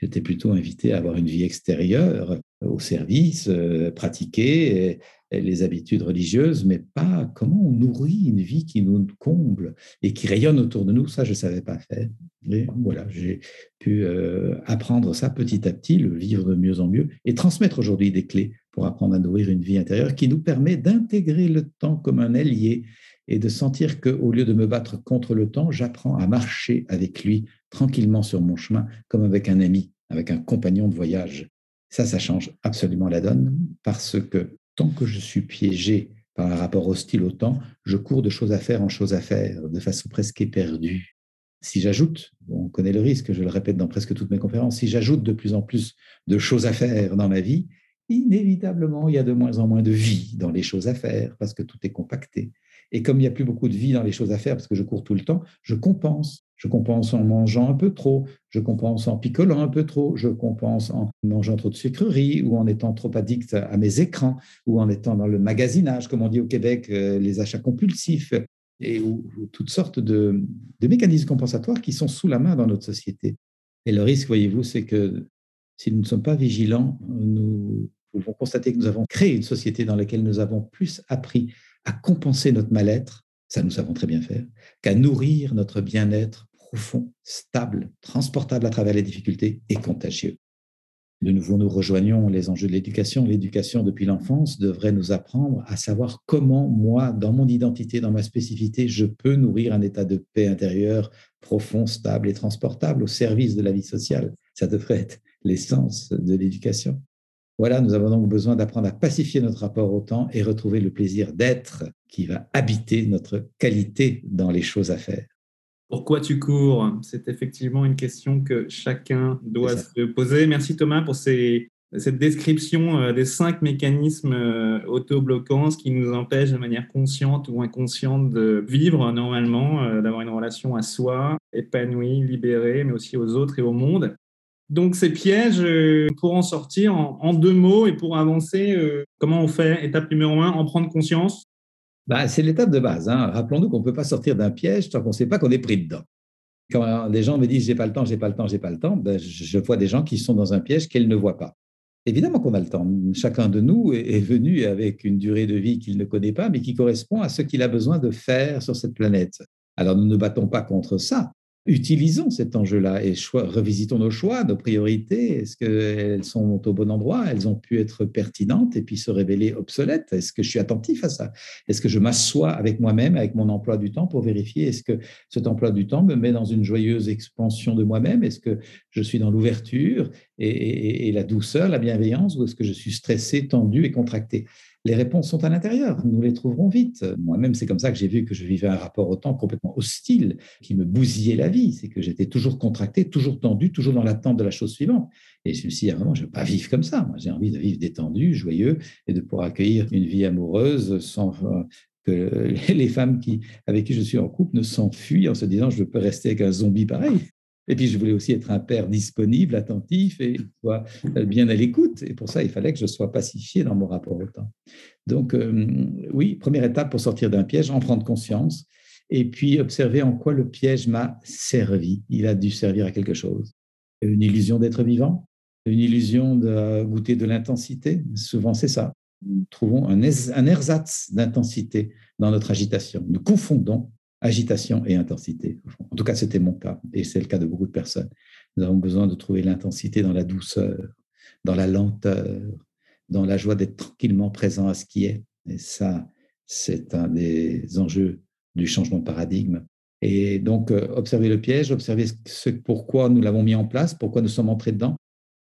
S3: J'étais plutôt invité à avoir une vie extérieure au service, euh, pratiquer les habitudes religieuses, mais pas comment on nourrit une vie qui nous comble et qui rayonne autour de nous. Ça, je ne savais pas faire. Et voilà, j'ai pu euh, apprendre ça petit à petit, le vivre de mieux en mieux et transmettre aujourd'hui des clés pour apprendre à nourrir une vie intérieure qui nous permet d'intégrer le temps comme un allié et de sentir qu'au lieu de me battre contre le temps, j'apprends à marcher avec lui tranquillement sur mon chemin, comme avec un ami, avec un compagnon de voyage. Ça, ça change absolument la donne parce que tant que je suis piégé par un rapport hostile au temps, je cours de choses à faire en choses à faire de façon presque éperdue. Si j'ajoute, on connaît le risque, je le répète dans presque toutes mes conférences, si j'ajoute de plus en plus de choses à faire dans ma vie, inévitablement, il y a de moins en moins de vie dans les choses à faire parce que tout est compacté. Et comme il n'y a plus beaucoup de vie dans les choses à faire parce que je cours tout le temps, je compense. Je compense en mangeant un peu trop, je compense en picolant un peu trop, je compense en mangeant trop de sucreries ou en étant trop addict à mes écrans ou en étant dans le magasinage, comme on dit au Québec, euh, les achats compulsifs et ou, toutes sortes de, de mécanismes compensatoires qui sont sous la main dans notre société. Et le risque, voyez-vous, c'est que Si nous ne sommes pas vigilants, nous pouvons constater que nous avons créé une société dans laquelle nous avons plus appris à compenser notre mal-être, ça nous savons très bien faire, qu'à nourrir notre bien-être profond, stable, transportable à travers les difficultés et contagieux. De nouveau, nous rejoignons les enjeux de l'éducation. L'éducation depuis l'enfance devrait nous apprendre à savoir comment moi, dans mon identité, dans ma spécificité, je peux nourrir un état de paix intérieure profond, stable et transportable au service de la vie sociale. Ça devrait être l'essence de l'éducation. Voilà, nous avons donc besoin d'apprendre à pacifier notre rapport au temps et retrouver le plaisir d'être qui va habiter notre qualité dans les choses à faire.
S2: Pourquoi tu cours? C'est effectivement une question que chacun doit se poser. Merci Thomas pour cette description euh, des cinq mécanismes euh, autobloquants qui nous empêchent de manière consciente ou inconsciente de vivre normalement, euh, d'avoir une relation à soi, épanouie, libérée, mais aussi aux autres et au monde. Donc ces pièges, pour en sortir en, deux mots et pour avancer, comment on fait? Étape numéro un, en prendre conscience.
S3: Bah, c'est l'étape de base. Hein. Rappelons-nous qu'on ne peut pas sortir d'un piège tant qu'on ne sait pas qu'on est pris dedans. Quand des gens me disent j'ai pas le temps, j'ai pas le temps, j'ai pas le temps, ben, je vois des gens qui sont dans un piège qu'elles ne voient pas. Évidemment qu'on a le temps. Chacun de nous est venu avec une durée de vie qu'il ne connaît pas, mais qui correspond à ce qu'il a besoin de faire sur cette planète. Alors nous ne battons pas contre ça, utilisons cet enjeu-là et revisitons nos choix, nos priorités. Est-ce qu'elles sont au bon endroit? Elles ont pu être pertinentes et puis se révéler obsolètes? Est-ce que je suis attentif à ça? Est-ce que je m'assois avec moi-même, avec mon emploi du temps pour vérifier est-ce que cet emploi du temps me met dans une joyeuse expansion de moi-même? Est-ce que je suis dans l'ouverture et, la douceur, la bienveillance ou est-ce que je suis stressé, tendu et contracté? Les réponses sont à l'intérieur. Nous les trouverons vite. Moi-même, c'est comme ça que j'ai vu que je vivais un rapport au temps complètement hostile, qui me bousillait la vie. C'est que j'étais toujours contracté, toujours tendu, toujours dans l'attente de la chose suivante. Et je me suis dit, vraiment, je ne veux pas vivre comme ça. Moi, j'ai envie de vivre détendu, joyeux, et de pouvoir accueillir une vie amoureuse sans euh, que *laughs* les femmes qui, avec qui je suis en couple ne s'enfuient en se disant, je peux rester avec un zombie pareil. Et puis, je voulais aussi être un père disponible, attentif et soit bien à l'écoute. Et pour ça, il fallait que je sois pacifié dans mon rapport au temps. Donc, euh, oui, première étape pour sortir d'un piège, en prendre conscience et puis observer en quoi le piège m'a servi. Il a dû servir à quelque chose. Une illusion d'être vivant, une illusion de goûter de l'intensité. Souvent, c'est ça. Nous trouvons un, un ersatz d'intensité dans notre agitation. Nous confondons agitation et intensité. En tout cas, c'était mon cas, et c'est le cas de beaucoup de personnes. Nous avons besoin de trouver l'intensité dans la douceur, dans la lenteur, dans la joie d'être tranquillement présent à ce qui est. Et ça, c'est un des enjeux du changement de paradigme. Et donc, euh, observer le piège, observer ce, pourquoi nous l'avons mis en place, pourquoi nous sommes entrés dedans,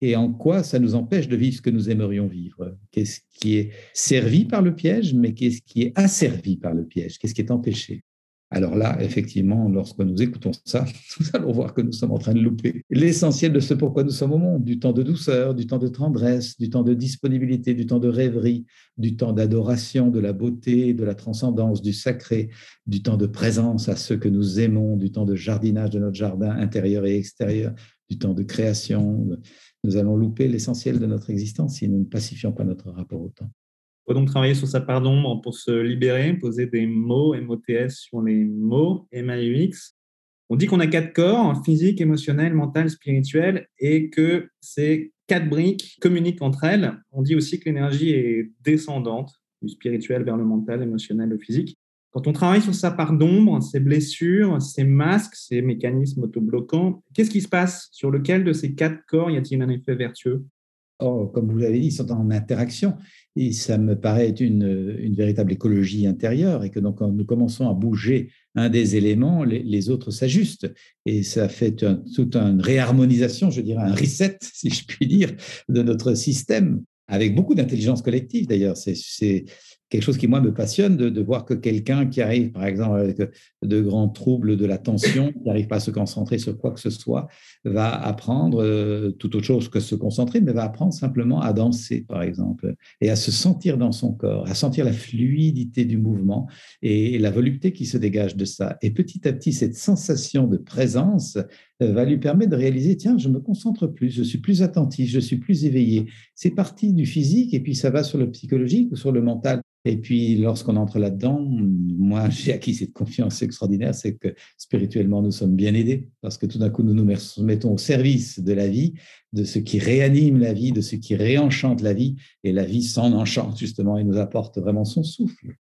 S3: et en quoi ça nous empêche de vivre ce que nous aimerions vivre. Qu'est-ce qui est servi par le piège, mais qu'est-ce qui est asservi par le piège? Qu'est-ce qui est empêché? Alors là, effectivement, lorsque nous écoutons ça, *laughs* nous allons voir que nous sommes en train de louper l'essentiel de ce pourquoi nous sommes au monde, du temps de douceur, du temps de tendresse, du temps de disponibilité, du temps de rêverie, du temps d'adoration, de la beauté, de la transcendance, du sacré, du temps de présence à ceux que nous aimons, du temps de jardinage de notre jardin intérieur et extérieur, du temps de création. Nous allons louper l'essentiel de notre existence si nous ne pacifions pas notre rapport au temps.
S2: Faut donc travailler sur sa part d'ombre pour se libérer, poser des mots, MOTS, sur les mots, MAUX. On dit qu'on a quatre corps, physique, émotionnel, mental, spirituel, et que ces quatre briques communiquent entre elles. On dit aussi que l'énergie est descendante, du spirituel vers le mental, émotionnel, le physique. Quand on travaille sur sa part d'ombre, ses blessures, ses masques, ses mécanismes autobloquants, qu'est-ce qui se passe Sur lequel de ces quatre corps y a-t-il un effet vertueux?
S3: Oh, Comme vous l'avez dit, ils sont en interaction. Et ça me paraît être une, une, véritable écologie intérieure et que donc quand nous commençons à bouger un des éléments, les, autres s'ajustent. Et ça fait toute une réharmonisation, je dirais un reset, *laughs* si je puis dire, de notre système, avec beaucoup d'intelligence collective d'ailleurs. Quelque chose qui, moi, me passionne de, voir que quelqu'un qui arrive, par exemple, avec de grands troubles de l'attention, qui n'arrive pas à se concentrer sur quoi que ce soit, va apprendre euh, tout autre chose que se concentrer, mais va apprendre simplement à danser, par exemple, et à se sentir dans son corps, à sentir la fluidité du mouvement et la volupté qui se dégage de ça. Et petit à petit, cette sensation de présence euh, va lui permettre de réaliser, tiens, je me concentre plus, je suis plus attentif, je suis plus éveillé. C'est parti du physique et puis ça va sur le psychologique ou sur le mental. Et puis, lorsqu'on entre là-dedans, moi, *laughs* j'ai acquis cette confiance extraordinaire, c'est que spirituellement, nous sommes bien aidés, parce que tout d'un coup, nous nous mettons au service de la vie, de ce qui réanime la vie, de ce qui réenchante la vie, et la vie s'en enchante justement et nous apporte vraiment son souffle.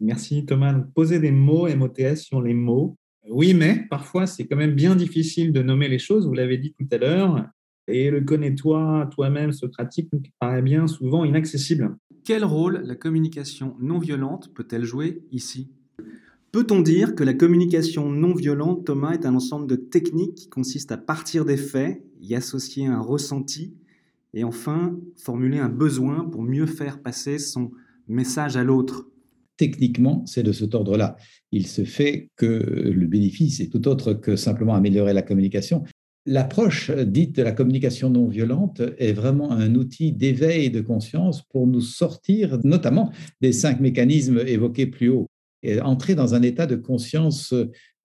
S2: Merci Thomas. Poser des mots MOTS sur les mots. Oui, mais parfois, c'est quand même bien difficile de nommer les choses, vous l'avez dit tout à l'heure, et le connais-toi toi-même, ce pratique paraît bien souvent inaccessible.
S1: Quel rôle la communication non violente peut-elle jouer ici? Peut-on dire que la communication non violente, Thomas, est un ensemble de techniques qui consistent à partir des faits, y associer un ressenti et enfin formuler un besoin pour mieux faire passer son message à l'autre?
S3: Techniquement, c'est de cet ordre-là. Il se fait que le bénéfice est tout autre que simplement améliorer la communication, L'approche dite de la communication non violente est vraiment un outil d'éveil de conscience pour nous sortir notamment des cinq mécanismes évoqués plus haut et entrer dans un état de conscience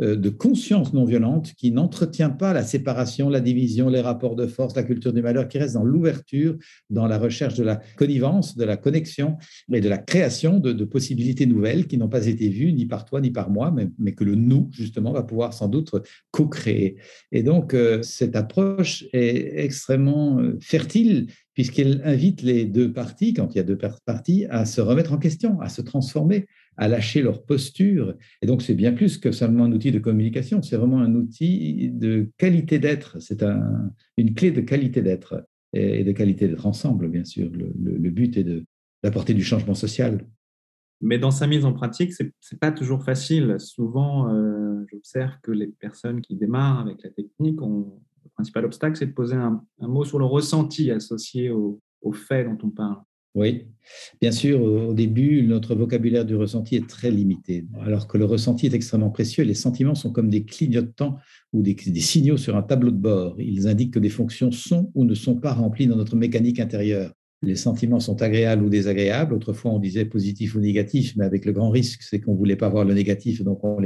S3: de conscience non violente qui n'entretient pas la séparation, la division, les rapports de force, la culture du malheur, qui reste dans l'ouverture, dans la recherche de la connivence, de la connexion et de la création de, possibilités nouvelles qui n'ont pas été vues ni par toi ni par moi, mais, que le nous, justement, va pouvoir sans doute co-créer. Et donc, euh, cette approche est extrêmement euh, fertile puisqu'elle invite les deux parties, quand il y a deux parties, à se remettre en question, à se transformer, à lâcher leur posture. Et donc, c'est bien plus que seulement un outil de communication, c'est vraiment un outil de qualité d'être. C'est une clé de qualité d'être et de qualité d'être ensemble, bien sûr. Le, but est d'apporter du changement social.
S2: Mais dans sa mise en pratique, ce n'est pas toujours facile. Souvent, euh, j'observe que les personnes qui démarrent avec la technique, le principal obstacle, c'est de poser un, mot sur le ressenti associé au, au fait dont on parle.
S3: Oui, bien sûr, au début, notre vocabulaire du ressenti est très limité, alors que le ressenti est extrêmement précieux. Les sentiments sont comme des clignotants ou des, des, signaux sur un tableau de bord. Ils indiquent que des fonctions sont ou ne sont pas remplies dans notre mécanique intérieure les sentiments sont agréables ou désagréables. Autrefois, on disait positif ou négatif, mais avec le grand risque, c'est qu'on ne voulait pas voir le négatif, donc on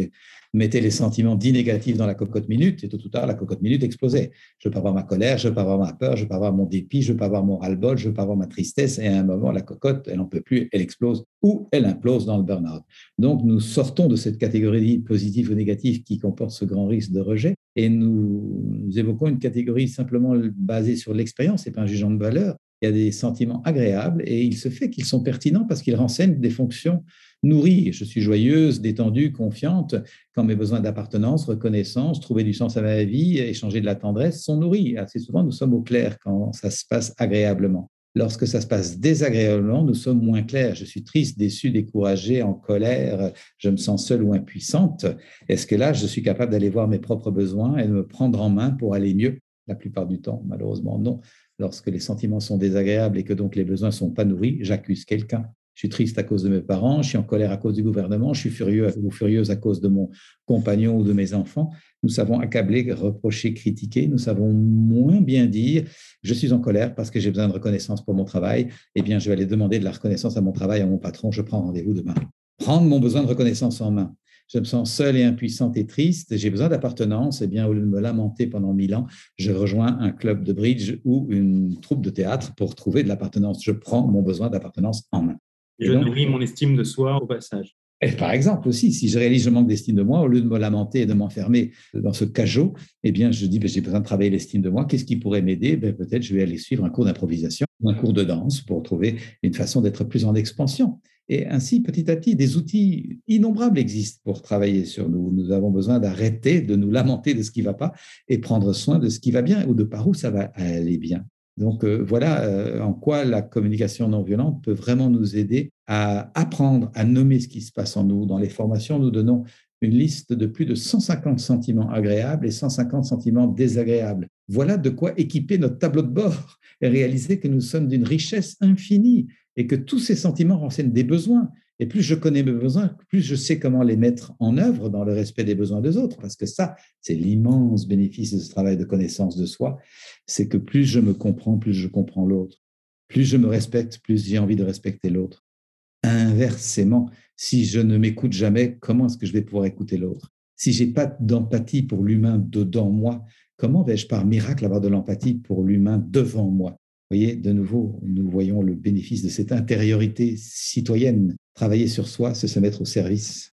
S3: mettait les sentiments dits négatifs dans la cocotte minute, et tout ou tard, la cocotte minute explosait. Je ne veux pas voir ma colère, je ne veux pas voir ma peur, je ne veux pas voir mon dépit, je ne veux pas voir mon ras-le-bol, je ne veux pas voir ma tristesse, et à un moment, la cocotte, elle n'en peut plus, elle explose, ou elle implose dans le burn-out. Donc, nous sortons de cette catégorie positif ou négatif qui comporte ce grand risque de rejet, et nous, nous évoquons une catégorie simplement basée sur l'expérience, et pas un jugement de valeur, il y a des sentiments agréables et il se fait qu'ils sont pertinents parce qu'ils renseignent des fonctions nourries. Je suis joyeuse, détendue, confiante quand mes besoins d'appartenance, reconnaissance, trouver du sens à ma vie, échanger de la tendresse sont nourris. Assez souvent, nous sommes au clair quand ça se passe agréablement. Lorsque ça se passe désagréablement, nous sommes moins clairs. Je suis triste, déçu, découragé, en colère, je me sens seule ou impuissante. Est-ce que là, je suis capable d'aller voir mes propres besoins et de me prendre en main pour aller mieux? La plupart du temps, malheureusement, non lorsque les sentiments sont désagréables et que donc les besoins ne sont pas nourris, j'accuse quelqu'un. Je suis triste à cause de mes parents, je suis en colère à cause du gouvernement, je suis furieux ou furieuse à cause de mon compagnon ou de mes enfants. Nous savons accabler, reprocher, critiquer. Nous savons moins bien dire je suis en colère parce que j'ai besoin de reconnaissance pour mon travail. Eh bien, je vais aller demander de la reconnaissance à mon travail, à mon patron. Je prends rendez-vous demain. Prendre mon besoin de reconnaissance en main je me sens seule et impuissante et triste, j'ai besoin d'appartenance, et eh bien au lieu de me lamenter pendant mille ans, je rejoins un club de bridge ou une troupe de théâtre pour trouver de l'appartenance. Je prends mon besoin d'appartenance en main.
S2: je nourris mon estime de soi au passage.
S3: Et par exemple aussi, si je réalise que je manque d'estime de moi, au lieu de me lamenter et de m'enfermer dans ce cajot, eh bien, je dis, ben, j'ai besoin de travailler l'estime de moi. Qu'est-ce qui pourrait m'aider? Ben, Peut-être je vais aller suivre un cours d'improvisation, un cours de danse pour trouver une façon d'être plus en expansion. Et ainsi, petit à petit, des outils innombrables existent pour travailler sur nous. Nous avons besoin d'arrêter de nous lamenter de ce qui ne va pas et prendre soin de ce qui va bien ou de par où ça va aller bien. Donc euh, voilà euh, en quoi la communication non violente peut vraiment nous aider à apprendre à nommer ce qui se passe en nous. Dans les formations, nous donnons une liste de plus de 150 sentiments agréables et 150 sentiments désagréables. Voilà de quoi équiper notre tableau de bord et réaliser que nous sommes d'une richesse infinie et que tous ces sentiments renseignent des besoins. Et plus je connais mes besoins, plus je sais comment les mettre en œuvre dans le respect des besoins des autres. Parce que ça, c'est l'immense bénéfice de ce travail de connaissance de soi. C'est que plus je me comprends, plus je comprends l'autre. Plus je me respecte, plus j'ai envie de respecter l'autre. Inversement, si je ne m'écoute jamais, comment est-ce que je vais pouvoir écouter l'autre? Si j'ai pas d'empathie pour l'humain dedans moi, comment vais-je par miracle avoir de l'empathie pour l'humain devant moi? Voyez, de nouveau, nous voyons le bénéfice de cette intériorité citoyenne travailler sur soi, c'est se mettre au service.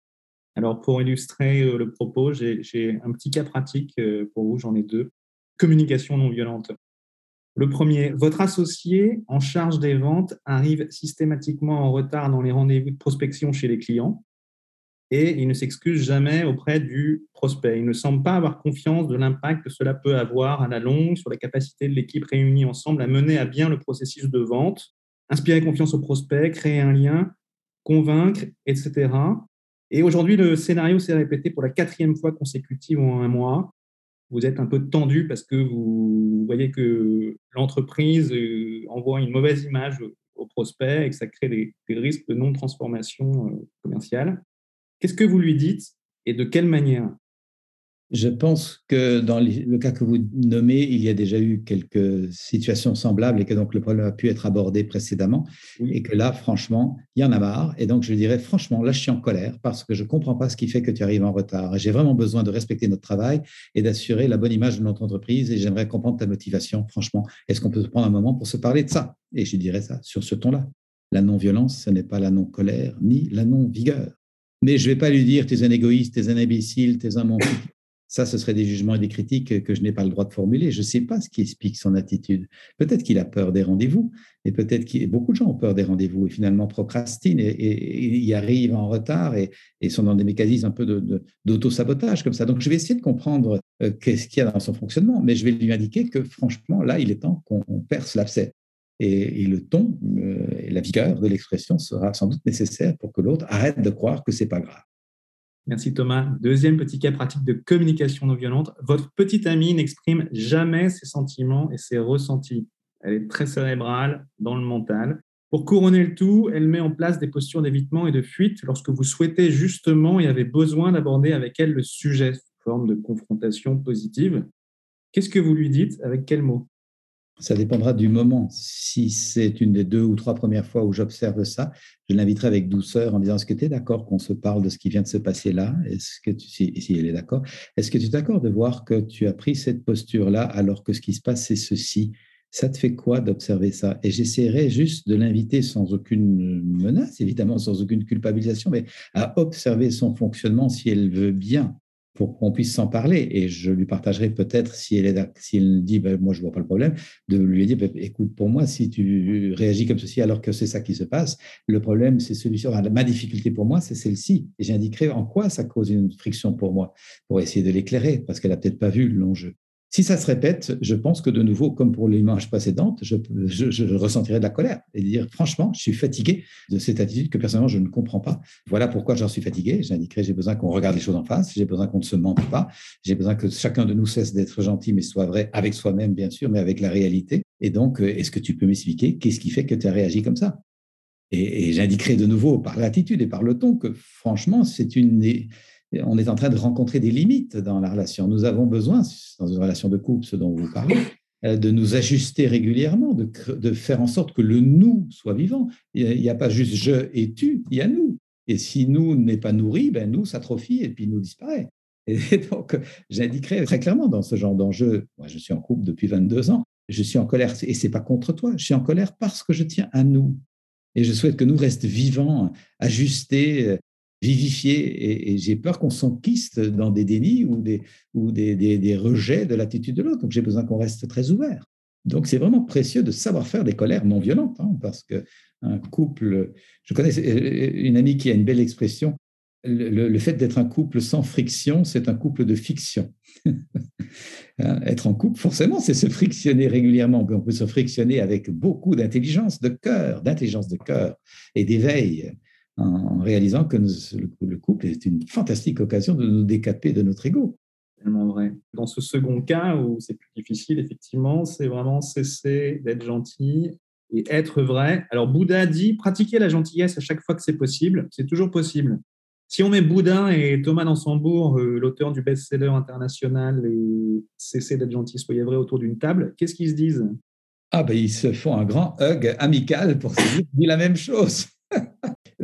S2: Alors, pour illustrer euh, le propos, j'ai un petit cas pratique euh, pour vous, j'en ai deux. Communication non violente. Le premier, votre associé en charge des ventes arrive systématiquement en retard dans les rendez-vous de prospection chez les clients et il ne s'excuse jamais auprès du prospect. Il ne semble pas avoir confiance de l'impact que cela peut avoir à la longue sur la capacité de l'équipe réunie ensemble à mener à bien le processus de vente, inspirer confiance au prospect, créer un lien, convaincre, etc. Et aujourd'hui, le scénario s'est répété pour la quatrième fois consécutive en un mois. Vous êtes un peu tendu parce que vous voyez que l'entreprise euh, envoie une mauvaise image au prospect et que ça crée des, risques de non-transformation euh, commerciale. Qu'est-ce que vous lui dites et de quelle manière?
S3: Je pense que dans le cas que vous nommez, il y a déjà eu quelques situations semblables et que donc le problème a pu être abordé précédemment. Et que là, franchement, il y en a marre. Et donc, je dirais, franchement, là, je suis en colère parce que je ne comprends pas ce qui fait que tu arrives en retard. J'ai vraiment besoin de respecter notre travail et d'assurer la bonne image de notre entreprise. Et j'aimerais comprendre ta motivation. Franchement, est-ce qu'on peut prendre un moment pour se parler de ça? Et je dirais ça sur ce ton-là. La non-violence, ce n'est pas la non-colère ni la non-vigueur. Mais je ne vais pas lui dire, tu es un égoïste, tu es un imbécile, tu es un menteur. Ça, ce serait des jugements et des critiques que je n'ai pas le droit de formuler. Je ne sais pas ce qui explique son attitude. Peut-être qu'il a peur des rendez-vous, et peut-être que beaucoup de gens ont peur des rendez-vous et finalement procrastinent et, y arrivent en retard et, sont dans des mécanismes un peu d'auto-sabotage comme ça. Donc, je vais essayer de comprendre euh, qu'est-ce qu'il y a dans son fonctionnement, mais je vais lui indiquer que franchement, là, il est temps qu'on perce l'abcès. Et, le ton euh, et la vigueur de l'expression sera sans doute nécessaire pour que l'autre arrête de croire que c'est pas grave.
S2: Merci Thomas. Deuxième petit cas pratique de communication non violente. Votre petite amie n'exprime jamais ses sentiments et ses ressentis. Elle est très cérébrale dans le mental. Pour couronner le tout, elle met en place des postures d'évitement et de fuite lorsque vous souhaitez justement et avez besoin d'aborder avec elle le sujet sous forme de confrontation positive. Qu'est-ce que vous lui dites? Avec quels mots
S3: ça dépendra du moment. Si c'est une des deux ou trois premières fois où j'observe ça, je l'inviterai avec douceur en disant Est-ce que tu es d'accord qu'on se parle de ce qui vient de se passer là? Est-ce que tu, si, si, elle est d'accord, est-ce que tu es d'accord de voir que tu as pris cette posture-là alors que ce qui se passe, c'est ceci? Ça te fait quoi d'observer ça? Et j'essaierai juste de l'inviter sans aucune menace, évidemment sans aucune culpabilisation, mais à observer son fonctionnement si elle veut bien pour qu'on puisse s'en parler. Et je lui partagerai peut-être, si elle, est, dit, ben, moi, je ne vois pas le problème, de lui dire, ben, écoute, pour moi, si tu réagis comme ceci alors que c'est ça qui se passe, le problème, c'est celui-ci. ma difficulté pour moi, c'est celle-ci. Et j'indiquerai en quoi ça cause une friction pour moi, pour essayer de l'éclairer, parce qu'elle n'a peut-être pas vu l'enjeu. Si ça se répète, je pense que de nouveau, comme pour l'image précédente, je, je, ressentirai de la colère et dire franchement, je suis fatigué de cette attitude que personnellement je ne comprends pas. Voilà pourquoi j'en suis fatigué. J'indiquerai j'ai besoin qu'on regarde les choses en face, j'ai besoin qu'on ne se mente pas, j'ai besoin que chacun de nous cesse d'être gentil, mais soit vrai avec soi-même, bien sûr, mais avec la réalité. Et donc, euh, est-ce que tu peux m'expliquer qu'est-ce qui fait que tu as réagi comme ça? Et, et j'indiquerai de nouveau par l'attitude et par le ton que franchement, c'est une on est en train de rencontrer des limites dans la relation. Nous avons besoin, dans une relation de couple, ce dont vous parlez, euh, de nous ajuster régulièrement, de, faire en sorte que le nous soit vivant. Il n'y a, pas juste je et tu, il y a nous. Et si nous n'est pas nourri, ben nous s'atrophie et puis nous disparaît. Et *laughs* donc, j'indiquerai très clairement dans ce genre d'enjeu, moi je suis en couple depuis 22 ans, je suis en colère, et c'est pas contre toi, je suis en colère parce que je tiens à nous. Et je souhaite que nous restent vivants, ajustés, vivifié et, j'ai peur qu'on s'enquiste dans des dénis ou des, ou des, des, rejets de l'attitude de l'autre. Donc j'ai besoin qu'on reste très ouvert. Donc c'est vraiment précieux de savoir faire des colères non violentes hein, parce que un couple, je connais une amie qui a une belle expression. Le, fait d'être un couple sans friction, c'est un couple de fiction. *laughs* Hein, être en couple, forcément, c'est se frictionner régulièrement. On peut se frictionner avec beaucoup d'intelligence de cœur, d'intelligence de cœur et d'éveil en réalisant que le couple est une fantastique occasion de nous décaper de notre ego.
S2: Tellement vrai. Dans ce second cas où c'est plus difficile, effectivement, c'est vraiment cesser d'être gentil et être vrai. Alors Bouddha dit pratiquer la gentillesse à chaque fois que c'est possible. C'est toujours possible. Si on met Bouddha et Thomas Dansembourg, euh, l'auteur du best-seller international, et cesser d'être gentil, soyez vrai autour d'une table, qu'est-ce qu'ils se disent?
S3: Ah ben ils se font un grand hug amical pour se dire la même chose.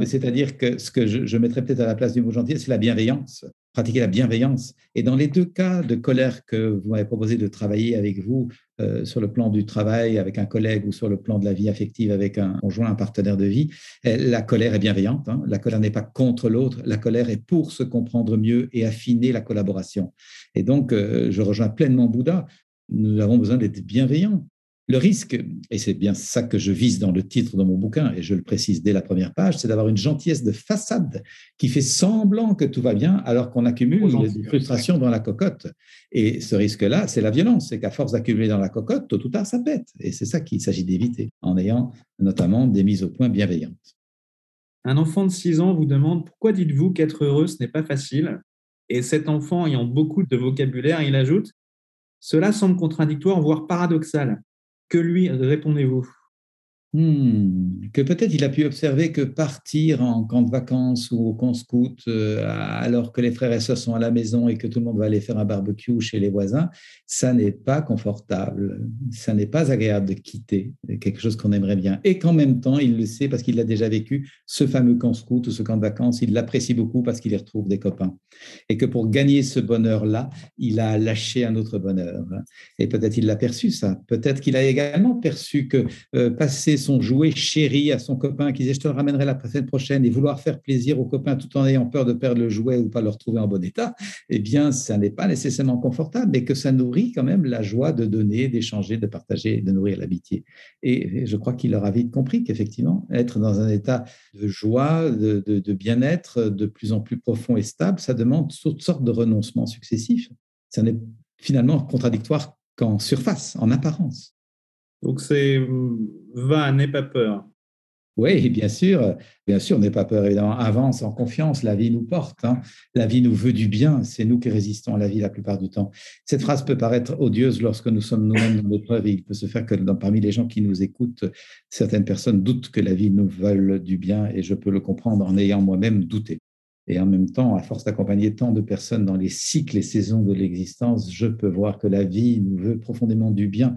S3: C'est-à-dire que ce que je, mettrais peut-être à la place du mot gentil, c'est la bienveillance. pratiquer la bienveillance. Et dans les deux cas de colère que vous m'avez proposé de travailler avec vous, euh, sur le plan du travail avec un collègue ou sur le plan de la vie affective avec un conjoint, un partenaire de vie, eh, la colère est bienveillante. Hein. La colère n'est pas contre l'autre, la colère est pour se comprendre mieux et affiner la collaboration. Et donc, euh, je rejoins pleinement Bouddha. Nous avons besoin d'être bienveillants. Le risque, et c'est bien ça que je vise dans le titre de mon bouquin, et je le précise dès la première page, c'est d'avoir une gentillesse de façade qui fait semblant que tout va bien alors qu'on accumule des frustrations dans la cocotte. Et ce risque-là, c'est la violence, c'est qu'à force d'accumuler dans la cocotte, tôt ou tard, ça pète. Et c'est ça qu'il s'agit d'éviter, en ayant notamment des mises au point bienveillantes.
S2: Un enfant de 6 ans vous demande pourquoi dites-vous qu'être heureux, ce n'est pas facile? Et cet enfant ayant beaucoup de vocabulaire, il ajoute Cela semble contradictoire, voire paradoxal. Que lui répondez-vous?
S3: Hmm, que peut-être il a pu observer que partir en camp de vacances ou au camp scout euh, alors que les frères et sœurs sont à la maison et que tout le monde va aller faire un barbecue chez les voisins, ça n'est pas confortable, ça n'est pas agréable de quitter quelque chose qu'on aimerait bien. Et qu'en même temps, il le sait parce qu'il l'a déjà vécu, ce fameux camp scout ou ce camp de vacances, il l'apprécie beaucoup parce qu'il y retrouve des copains. Et que pour gagner ce bonheur-là, il a lâché un autre bonheur. Et peut-être il l'a perçu ça, peut-être qu'il a également perçu que euh, passer son jouet chéri à son copain qui disait je te le ramènerai la semaine prochaine et vouloir faire plaisir au copain tout en ayant peur de perdre le jouet ou pas le retrouver en bon état, eh bien, ça n'est pas nécessairement confortable, mais que ça nourrit quand même la joie de donner, d'échanger, de partager, de nourrir l'amitié. Et je crois qu'il aura vite compris qu'effectivement, être dans un état de joie, de bien-être de plus en plus profond et stable, ça demande toutes sortes de renoncements successifs. Ça n'est finalement contradictoire qu'en surface, en apparence.
S2: Donc c'est va, n'aie pas peur.
S3: Oui, bien sûr, bien sûr, n'aie pas peur, évidemment. Avance en confiance, la vie nous porte, hein. la vie nous veut du bien, c'est nous qui résistons à la vie la plupart du temps. Cette phrase peut paraître odieuse lorsque nous sommes nous-mêmes dans l'épreuve. Il peut se faire que parmi les gens qui nous écoutent, certaines personnes doutent que la vie nous veuille du bien, et je peux le comprendre en ayant moi-même douté. Et en même temps, à force d'accompagner tant de personnes dans les cycles et saisons de l'existence, je peux voir que la vie nous veut profondément du bien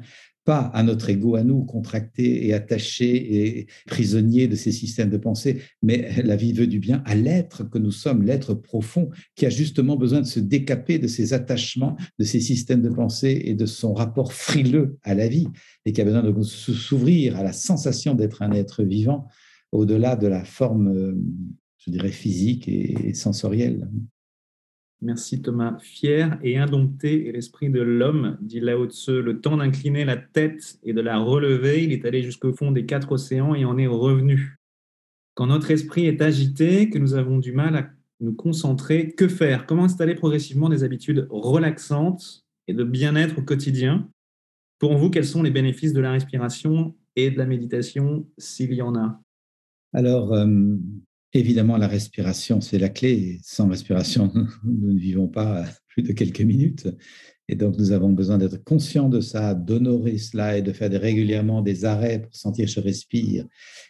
S3: pas à notre ego, à nous, contracté et attaché et prisonnier de ces systèmes de pensée, mais la vie veut du bien à l'être que nous sommes, l'être profond, qui a justement besoin de se décaper de ses attachements, de ces systèmes de pensée et de son rapport frileux à la vie, et qui a besoin de s'ouvrir à la sensation d'être un être vivant au-delà de la forme, je dirais, physique et sensorielle.
S2: Merci Thomas. Fier et indompté est l'esprit de l'homme, dit Lao Tzu. Le temps d'incliner la tête et de la relever, il est allé jusqu'au fond des quatre océans et en est revenu. Quand notre esprit est agité, que nous avons du mal à nous concentrer, que faire? Comment installer progressivement des habitudes relaxantes et de bien-être au quotidien? Pour vous, quels sont les bénéfices de la respiration et de la méditation, s'il y en a?
S3: Alors, euh, Évidemment, la respiration, c'est la clé. Sans respiration, *laughs* nous ne vivons pas plus de quelques minutes. Et donc, nous avons besoin d'être conscients de ça, d'honorer cela et de faire régulièrement des arrêts pour sentir je respire.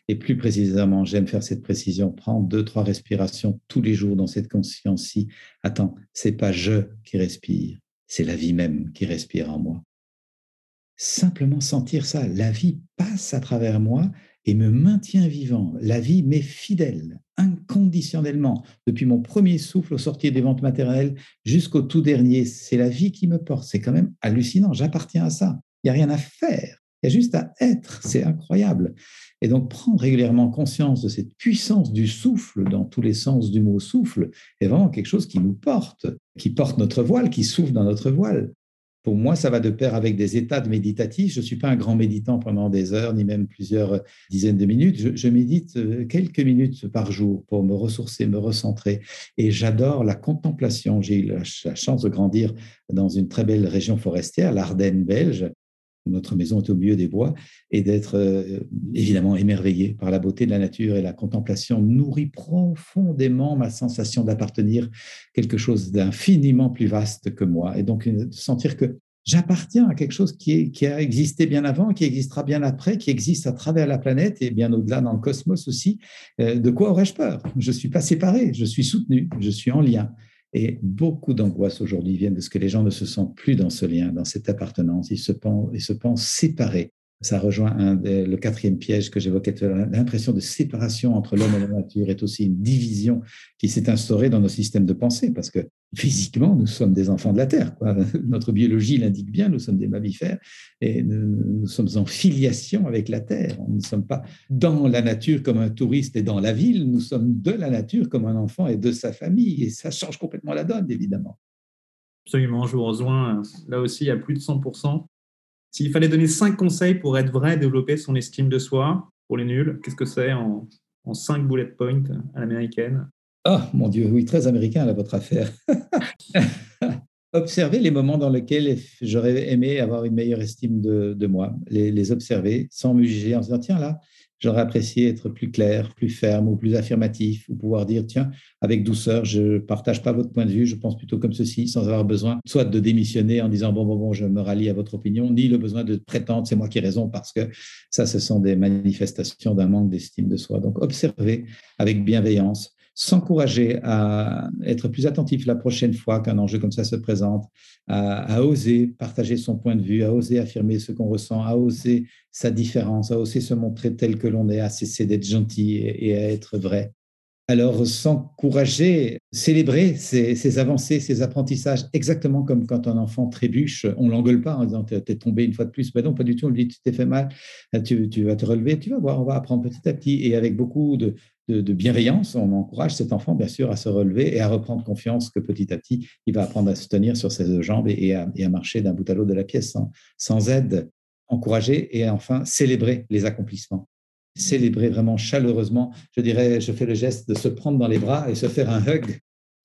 S3: Et plus précisément, j'aime faire cette précision, prendre deux, trois respirations tous les jours dans cette conscience-ci. Attends, c'est pas je qui respire, c'est la vie même qui respire en moi. Simplement sentir ça, la vie passe à travers moi et me maintient vivant. La vie m'est fidèle, inconditionnellement, depuis mon premier souffle au sortir des ventes matérielles jusqu'au tout dernier. C'est la vie qui me porte. C'est quand même hallucinant. J'appartiens à ça. Il n'y a rien à faire. Il y a juste à être. C'est incroyable. Et donc, prendre régulièrement conscience de cette puissance du souffle, dans tous les sens du mot souffle, est vraiment quelque chose qui nous porte, qui porte notre voile, qui souffle dans notre voile. Pour moi, ça va de pair avec des états de méditatif. Je ne suis pas un grand méditant pendant des heures, ni même plusieurs dizaines de minutes. Je, médite euh, quelques minutes par jour pour me ressourcer, me recentrer. Et j'adore la contemplation. J'ai eu la, chance de grandir dans une très belle région forestière, l'Ardenne belge. Notre maison est au milieu des bois et d'être euh, évidemment émerveillé par la beauté de la nature et la contemplation nourrit profondément ma sensation d'appartenir quelque chose d'infiniment plus vaste que moi. Et donc, de sentir que j'appartiens à quelque chose qui, qui, a existé bien avant, qui existera bien après, qui existe à travers la planète et bien au-delà dans le cosmos aussi. Euh, de quoi aurais-je peur? Je ne suis pas séparé, je suis soutenu, je suis en lien. Et beaucoup d'angoisses aujourd'hui viennent de ce que les gens ne se sentent plus dans ce lien, dans cette appartenance. Ils se pensent, ils se séparés. Ça rejoint le quatrième piège que j'évoquais tout à l'heure. L'impression de séparation entre l'homme et la nature est aussi une division qui s'est instaurée dans nos systèmes de pensée, parce que physiquement, nous sommes des enfants de la Terre. *laughs* Notre biologie l'indique bien, nous sommes des mammifères et nous, sommes en filiation avec la Terre. Nous ne sommes pas dans la nature comme un touriste et dans la ville, nous sommes de la nature comme un enfant et de sa famille. Et ça change complètement la donne, évidemment.
S2: Absolument, je vous rejoins là aussi à plus de 100%. S'il fallait donner cinq conseils pour être vrai développer son estime de soi pour les nuls, qu'est-ce que c'est en, en cinq bullet points à l'américaine?
S3: Oh mon Dieu, oui, très américain à votre affaire. *laughs* observer les moments dans lesquels j'aurais aimé avoir une meilleure estime de, moi, les, les, observer sans me juger en se disant, tiens là, j'aurais apprécié être plus clair, plus ferme ou plus affirmatif, ou pouvoir dire, tiens, avec douceur, je ne partage pas votre point de vue, je pense plutôt comme ceci, sans avoir besoin soit de démissionner en disant, bon, bon, bon, je me rallie à votre opinion, ni le besoin de prétendre, c'est moi qui ai raison, parce que ça, ce sont des manifestations d'un manque d'estime de soi. Donc, observer avec bienveillance, s'encourager à être plus attentif la prochaine fois qu'un enjeu comme ça se présente, à, oser partager son point de vue, à oser affirmer ce qu'on ressent, à oser sa différence, à oser se montrer tel que l'on est, à cesser d'être gentil et, à être vrai. Alors, s'encourager, célébrer ces, avancées, ces apprentissages, exactement comme quand un enfant trébuche, on l'engueule pas en disant tu es tombé une fois de plus. Ben non, pas du tout. On lui dit tu t'es fait mal, tu, vas te relever, tu vas voir, on va apprendre petit à petit. Et avec beaucoup de, de, bienveillance, on encourage cet enfant, bien sûr, à se relever et à reprendre confiance que petit à petit, il va apprendre à se tenir sur ses jambes et, à, marcher d'un bout à l'autre de la pièce sans, aide. Encourager et enfin célébrer les accomplissements célébrer vraiment chaleureusement. Je dirais, je fais le geste de se prendre dans les bras et se faire un hug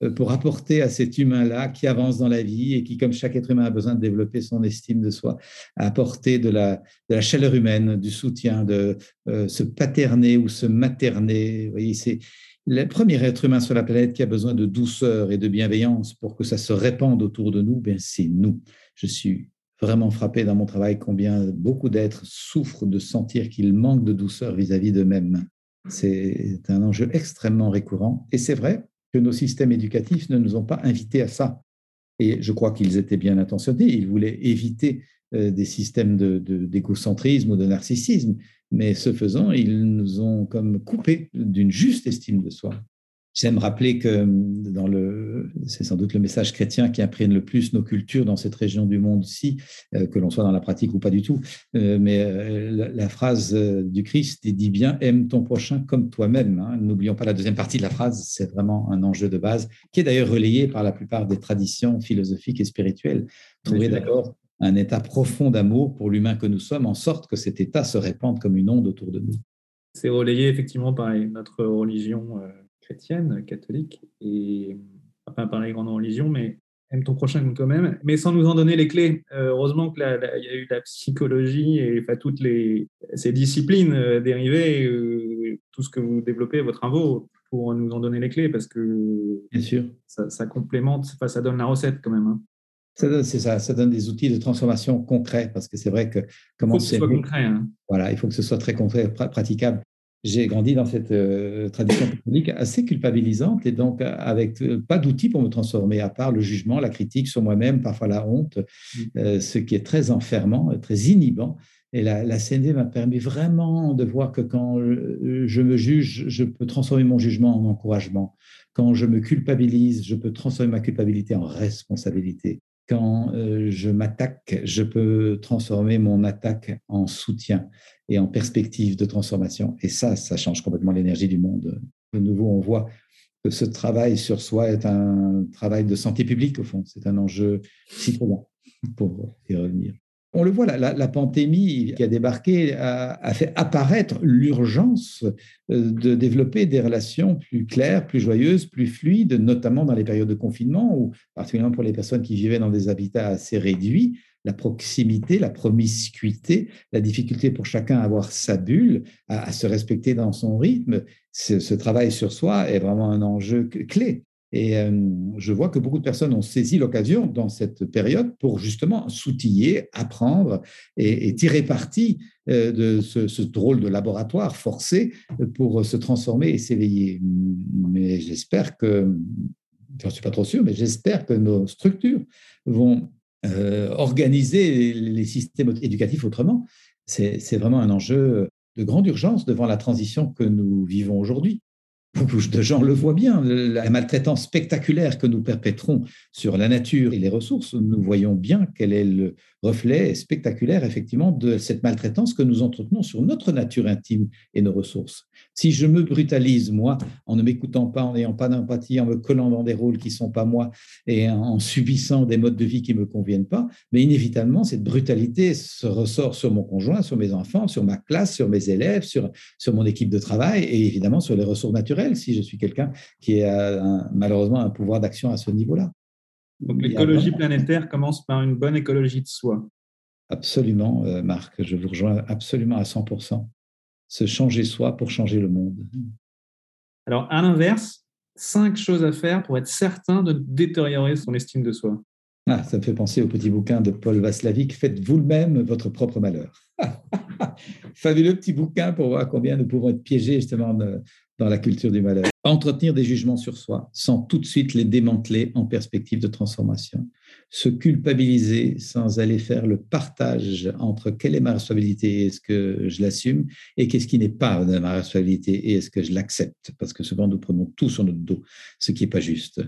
S3: pour apporter à cet humain-là qui avance dans la vie et qui, comme chaque être humain, a besoin de développer son estime de soi, apporter de la, de la chaleur humaine, du soutien, de euh, se paterner ou se materner. Vous voyez, c'est le premier être humain sur la planète qui a besoin de douceur et de bienveillance pour que ça se répande autour de nous, ben c'est nous. Je suis vraiment frappé dans mon travail combien beaucoup d'êtres souffrent de sentir qu'ils manquent de douceur vis-à-vis d'eux-mêmes. C'est un enjeu extrêmement récurrent. Et c'est vrai, que nos systèmes éducatifs ne nous ont pas invités à ça. Et je crois qu'ils étaient bien intentionnés. Ils voulaient éviter euh, des systèmes d'égocentrisme ou de narcissisme. Mais ce faisant, ils nous ont comme coupés d'une juste estime de soi. J'aime rappeler que dans le, c'est sans doute le message chrétien qui imprègne le plus nos cultures dans cette région du monde-ci, euh, que l'on soit dans la pratique ou pas du tout. Euh, mais euh, la, phrase du Christ dit bien aime ton prochain comme toi-même. Hein. N'oublions pas la deuxième partie de la phrase, c'est vraiment un enjeu de base qui est d'ailleurs relayé par la plupart des traditions philosophiques et spirituelles. Trouver d'abord un état profond d'amour pour l'humain que nous sommes, en sorte que cet état se répande comme une onde autour de nous.
S2: C'est relayé effectivement par notre religion chrétienne, catholique, et enfin par les grandes religions, mais aime ton prochain comme toi-même, mais sans nous en donner les clés. Euh, heureusement qu'il y a eu la psychologie et enfin, toutes les, ces disciplines euh, dérivées, euh, tout ce que vous développez, vos travaux, pour nous en donner les clés, parce que
S3: Bien sûr.
S2: Ça, complémente, enfin, ça donne la recette quand même. Hein.
S3: C'est ça, ça donne des outils de transformation concrets, parce que c'est vrai que.
S2: Il faut que ce soit concret. Hein.
S3: Voilà, il faut que ce soit très concret, praticable j'ai grandi dans cette euh, tradition catholique assez culpabilisante et donc avec euh, pas d'outils pour me transformer, à part le jugement, la critique sur moi-même, parfois la honte, mmh. euh, ce qui est très enfermant, très inhibant. Et la, la CND m'a permis vraiment de voir que quand je me juge, je peux transformer mon jugement en encouragement. Quand je me culpabilise, je peux transformer ma culpabilité en responsabilité. Quand je m'attaque, je peux transformer mon attaque en soutien et en perspective de transformation. Et ça, ça change complètement l'énergie du monde. De nouveau, on voit que ce travail sur soi est un travail de santé publique, au fond. C'est un enjeu citoyen, pour y revenir. On le voit, la, pandémie qui a débarqué a, fait apparaître l'urgence euh, de développer des relations plus claires, plus joyeuses, plus fluides, notamment dans les périodes de confinement, ou particulièrement pour les personnes qui vivaient dans des habitats assez réduits, la proximité, la promiscuité, la difficulté pour chacun à avoir sa bulle, à, se respecter dans son rythme. Ce, travail sur soi est vraiment un enjeu clé. Et euh, je vois que beaucoup de personnes ont saisi l'occasion dans cette période pour justement s'outiller, apprendre et, tirer parti euh, de ce, ce, drôle de laboratoire forcé pour se transformer et s'éveiller. Mais j'espère que, je ne suis pas trop sûr, mais j'espère que nos structures vont euh, organiser les systèmes éducatifs autrement C'est vraiment un enjeu de grande urgence devant la transition que nous vivons aujourd'hui. Beaucoup de gens le voient bien, la maltraitance spectaculaire que nous perpétrons sur la nature et les ressources, nous voyons bien quel est le reflet spectaculaire, effectivement, de cette maltraitance que nous entretenons sur notre nature intime et nos ressources. Si je me brutalise, moi, en ne m'écoutant pas, en n'ayant pas d'empathie, en me collant dans des rôles qui ne sont pas moi et en subissant des modes de vie qui ne me conviennent pas, mais inévitablement, cette brutalité se ressort sur mon conjoint, sur mes enfants, sur ma classe, sur mes élèves, sur, sur mon équipe de travail et évidemment sur les ressources naturelles, si je suis quelqu'un qui a malheureusement un pouvoir d'action à ce niveau-là.
S2: Donc l'écologie planétaire commence par une bonne écologie de soi.
S3: Absolument, euh, Marc, je vous rejoins absolument à 100% se changer soi pour changer le monde.
S2: Alors, à l'inverse, cinq choses à faire pour être certain de détériorer son estime de soi.
S3: Ah, ça me fait penser au petit bouquin de Paul Vaslavic, Faites vous-même votre propre malheur. *laughs* Fabuleux petit bouquin pour voir combien nous pouvons être piégés justement dans la culture du malheur. Entretenir des jugements sur soi sans tout de suite les démanteler en perspective de transformation. Se culpabiliser sans aller faire le partage entre quelle est ma responsabilité et est-ce que je l'assume et qu'est-ce qui n'est pas de ma responsabilité et est-ce que je l'accepte. Parce que souvent, nous prenons tout sur notre dos, ce qui n'est pas juste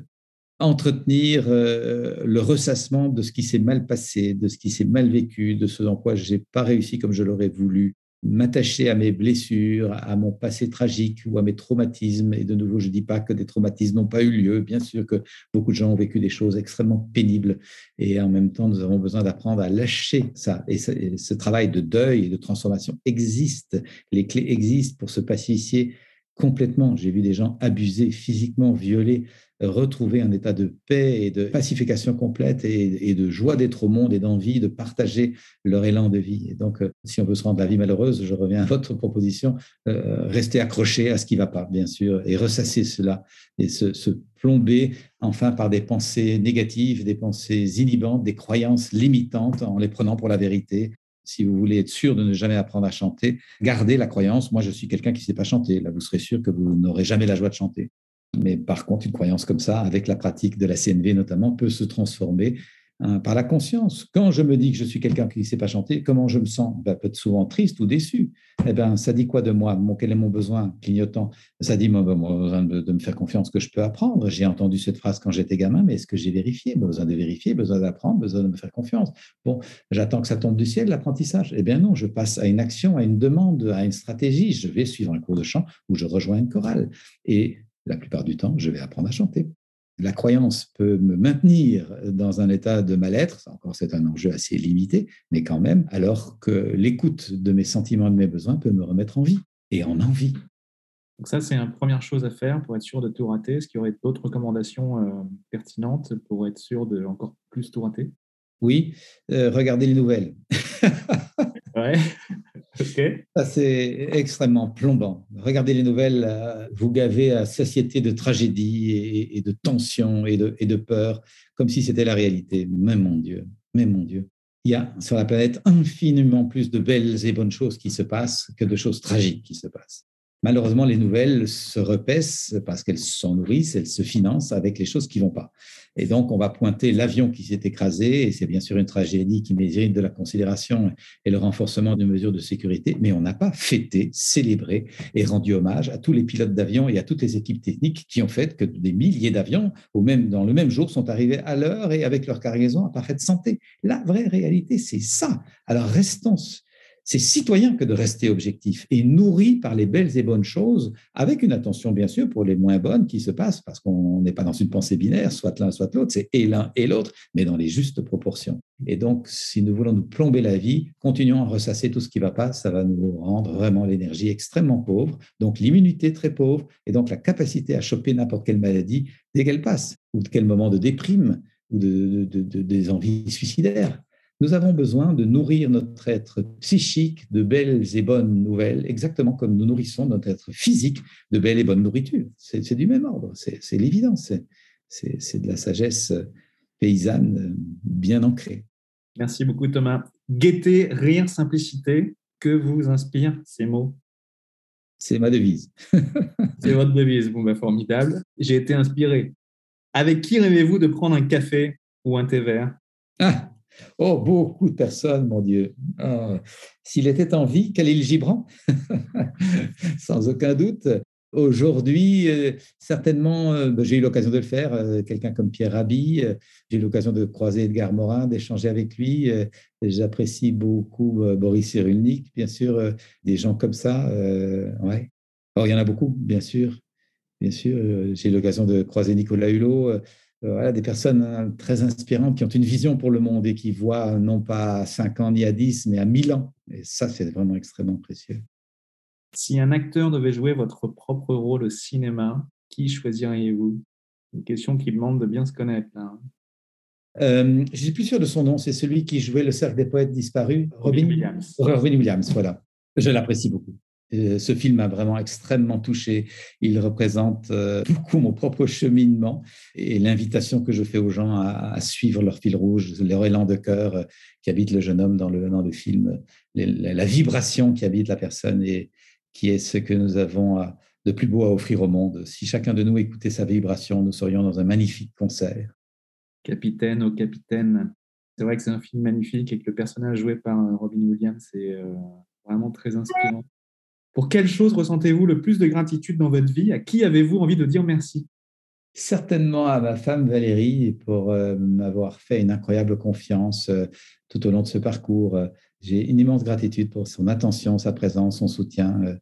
S3: entretenir euh, le ressassement de ce qui s'est mal passé, de ce qui s'est mal vécu, de ce dans quoi je n'ai pas réussi comme je l'aurais voulu, m'attacher à mes blessures, à mon passé tragique ou à mes traumatismes. Et de nouveau, je ne dis pas que des traumatismes n'ont pas eu lieu. Bien sûr que beaucoup de gens ont vécu des choses extrêmement pénibles. Et en même temps, nous avons besoin d'apprendre à lâcher ça. Et ce, travail de deuil et de transformation existe. Les clés existent pour se pacifier complètement. J'ai vu des gens abusés, physiquement violés, retrouver un état de paix et de pacification complète et, de joie d'être au monde et d'envie de partager leur élan de vie. Et donc, euh, si on veut se rendre la vie malheureuse, je reviens à votre proposition, euh, rester accroché à ce qui ne va pas, bien sûr, et ressasser cela et se, se plomber enfin par des pensées négatives, des pensées inhibantes, des croyances limitantes en les prenant pour la vérité, si vous voulez être sûr de ne jamais apprendre à chanter, gardez la croyance, moi je suis quelqu'un qui ne sait pas chanter. Là, vous serez sûr que vous n'aurez jamais la joie de chanter. Mais par contre, une croyance comme ça, avec la pratique de la CNV notamment, peut se transformer Hein, par la conscience. Quand je me dis que je suis quelqu'un qui ne sait pas chanter, comment je me sens? Ben, Peut-être souvent triste ou déçu. Eh ben, ça dit quoi de moi? Quel est mon besoin clignotant? Ça dit, moi, ben, besoin de, me faire confiance que je peux apprendre. J'ai entendu cette phrase quand j'étais gamin, mais est-ce que j'ai vérifié? Besoin de vérifier, besoin d'apprendre, besoin de me faire confiance. Bon, j'attends que ça tombe du ciel, l'apprentissage. Eh bien non, je passe à une action, à une demande, à une stratégie. Je vais suivre un cours de chant ou je rejoins une chorale. Et la plupart du temps, je vais apprendre à chanter la croyance peut me maintenir dans un état de mal-être, encore c'est un enjeu assez limité, mais quand même, alors que l'écoute de mes sentiments, de mes besoins peut me remettre en vie et en envie.
S2: Donc ça, c'est une première chose à faire pour être sûr de tout rater. Est-ce qu'il y aurait d'autres recommandations euh, pertinentes pour être sûr de encore plus tout rater?
S3: Oui, euh, regardez les nouvelles.
S2: ouais. *laughs*
S3: Ça, c'est extrêmement plombant. Regardez les nouvelles, euh, vous gavez à satiété de tragédie et, de tension et de, et peur, comme si c'était la réalité. Mais mon Dieu, mais mon Dieu. Il y a sur la planète infiniment plus de belles et bonnes choses qui se passent que de choses tragiques qui se passent. Malheureusement, les nouvelles se repaissent parce qu'elles s'en nourrissent, elles se financent avec les choses qui vont pas. Et donc, on va pointer l'avion qui s'est écrasé, et c'est bien sûr une tragédie qui mérite de la considération et le renforcement de mesures de sécurité, mais on n'a pas fêté, célébré et rendu hommage à tous les pilotes d'avion et à toutes les équipes techniques qui ont fait que des milliers d'avions, ou même dans le même jour, sont arrivés à l'heure et avec leur cargaison en parfaite santé. La vraie réalité, c'est ça. Alors, restons c'est citoyen que de rester objectif et nourri par les belles et bonnes choses, avec une attention bien sûr pour les moins bonnes qui se passent, parce qu'on n'est pas dans une pensée binaire, soit l'un, soit l'autre, c'est et l'un et l'autre, mais dans les justes proportions. Et donc, si nous voulons nous plomber la vie, continuons à ressasser tout ce qui ne va pas, ça va nous rendre vraiment l'énergie extrêmement pauvre, donc l'immunité très pauvre, et donc la capacité à choper n'importe quelle maladie dès qu'elle passe, ou de quel moment de déprime, ou de, des envies suicidaires. Nous avons besoin de nourrir notre être psychique de belles et bonnes nouvelles, exactement comme nous nourrissons notre être physique de belles et bonnes nourritures. C'est du même ordre, c'est l'évidence, c'est de la sagesse paysanne bien ancrée.
S2: Merci beaucoup Thomas. Gaieté, rire, simplicité, que vous inspirent ces mots?
S3: C'est ma devise. *laughs*
S2: c'est votre devise, bon, ben, formidable. J'ai été inspiré. Avec qui rêvez-vous de prendre un café ou un thé vert?
S3: Ah, Oh, beaucoup de personnes, mon Dieu. Ah, s'il était en vie, Khalil Gibran, *laughs* sans aucun doute. Aujourd'hui, euh, certainement, euh, bah, j'ai eu l'occasion de le faire, euh, quelqu'un comme Pierre Rabhi, j'ai eu l'occasion de croiser Edgar Morin, d'échanger avec lui. J'apprécie beaucoup Boris Cyrulnik, bien sûr, des gens comme ça. ouais. il y en a beaucoup, bien sûr. Bien sûr, j'ai eu l'occasion de croiser Nicolas Hulot. Voilà, des personnes hein, très inspirantes qui ont une vision pour le monde et qui voient non pas à 5 ans ni à 10, mais à 1000 ans. Et ça, c'est vraiment extrêmement précieux.
S2: Si un acteur devait jouer votre propre rôle au cinéma, qui choisiriez-vous? Une question qui demande de bien se connaître. Hein.
S3: Euh, je suis plus sûr de son nom. C'est celui qui jouait le cercle des poètes disparus.
S2: Robin, Williams.
S3: Robin Williams, voilà. Je l'apprécie beaucoup. Euh, ce film m'a vraiment extrêmement touché. Il représente euh, beaucoup mon propre cheminement et l'invitation que je fais aux gens à, suivre leur fil rouge, leur élan de cœur euh, qui habite le jeune homme dans le, dans le film, la, vibration qui habite la personne et, qui est ce que nous avons de plus beau à offrir au monde. Si chacun de nous écoutait sa vibration, nous serions dans un magnifique concert.
S2: Capitaine au capitaine. C'est vrai que c'est un film magnifique et que le personnage joué par Robin Williams est vraiment très inspirant. Pour quelle chose ressentez-vous le plus de gratitude dans votre vie? À qui avez-vous envie de dire merci?
S3: Certainement à ma femme Valérie pour euh, m'avoir fait une incroyable confiance tout au long de ce parcours. J'ai une immense gratitude pour son attention, sa présence, son soutien. Euh,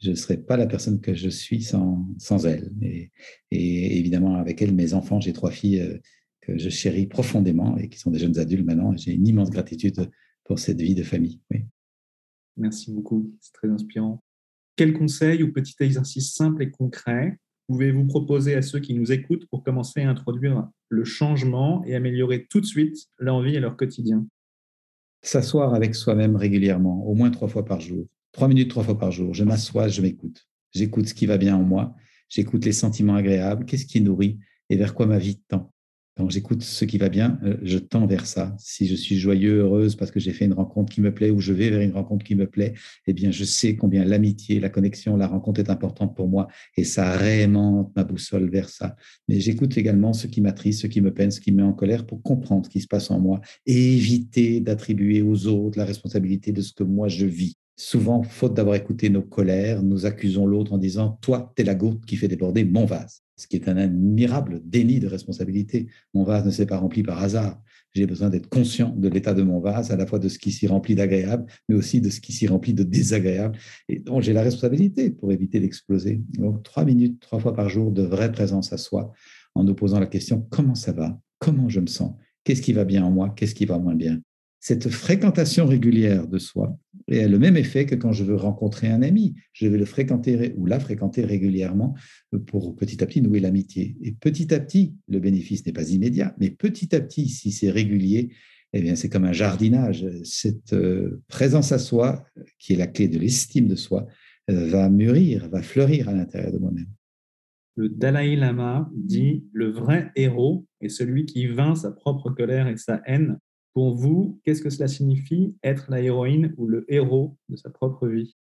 S3: je ne serais pas la personne que je suis sans, sans elle. Et, évidemment, avec elle, mes enfants, j'ai trois filles euh, que je chéris profondément et qui sont des jeunes adultes maintenant. J'ai une immense gratitude pour cette vie de famille. Oui.
S2: Merci beaucoup, c'est très inspirant. Quel conseil ou petit exercice simple et concret pouvez-vous proposer à ceux qui nous écoutent pour commencer à introduire le changement et améliorer tout de suite leur vie et leur quotidien?
S3: S'asseoir avec soi-même régulièrement, au moins trois fois par jour. Trois minutes, trois fois par jour. Je m'assois, je m'écoute. J'écoute ce qui va bien en moi. J'écoute les sentiments agréables. Qu'est-ce qui nourrit et vers quoi ma vie tend? Quand j'écoute ce qui va bien, euh, je tends vers ça. Si je suis joyeux, heureuse parce que j'ai fait une rencontre qui me plaît ou je vais vers une rencontre qui me plaît, eh bien, je sais combien l'amitié, la connexion, la rencontre est importante pour moi et ça réaimante ma boussole vers ça. Mais j'écoute également ce qui m'attriste, ce qui me peine, ce qui me met en colère pour comprendre ce qui se passe en moi et éviter d'attribuer aux autres la responsabilité de ce que moi je vis. Souvent, faute d'avoir écouté nos colères, nous accusons l'autre en disant Toi, t'es la goutte qui fait déborder mon vase. Ce qui est un admirable déni de responsabilité. Mon vase ne s'est pas rempli par hasard. J'ai besoin d'être conscient de l'état de mon vase, à la fois de ce qui s'y remplit d'agréable, mais aussi de ce qui s'y remplit de désagréable. Et donc, j'ai la responsabilité pour éviter d'exploser. Donc, trois minutes, trois fois par jour de vraie présence à soi, en nous posant la question Comment ça va? Comment je me sens? Qu'est-ce qui va bien en moi? Qu'est-ce qui va moins bien? Cette fréquentation régulière de soi a le même effet que quand je veux rencontrer un ami. Je vais le fréquenter ou la fréquenter régulièrement pour petit à petit nouer l'amitié. Et petit à petit, le bénéfice n'est pas immédiat, mais petit à petit, si c'est régulier, eh bien, c'est comme un jardinage. Cette euh, présence à soi, qui est la clé de l'estime de soi, euh, va mûrir, va fleurir à l'intérieur de moi-même.
S2: Le Dalai Lama dit le vrai héros est celui qui vainc sa propre colère et sa haine pour vous, qu'est-ce que cela signifie être la héroïne ou le héros de sa propre vie?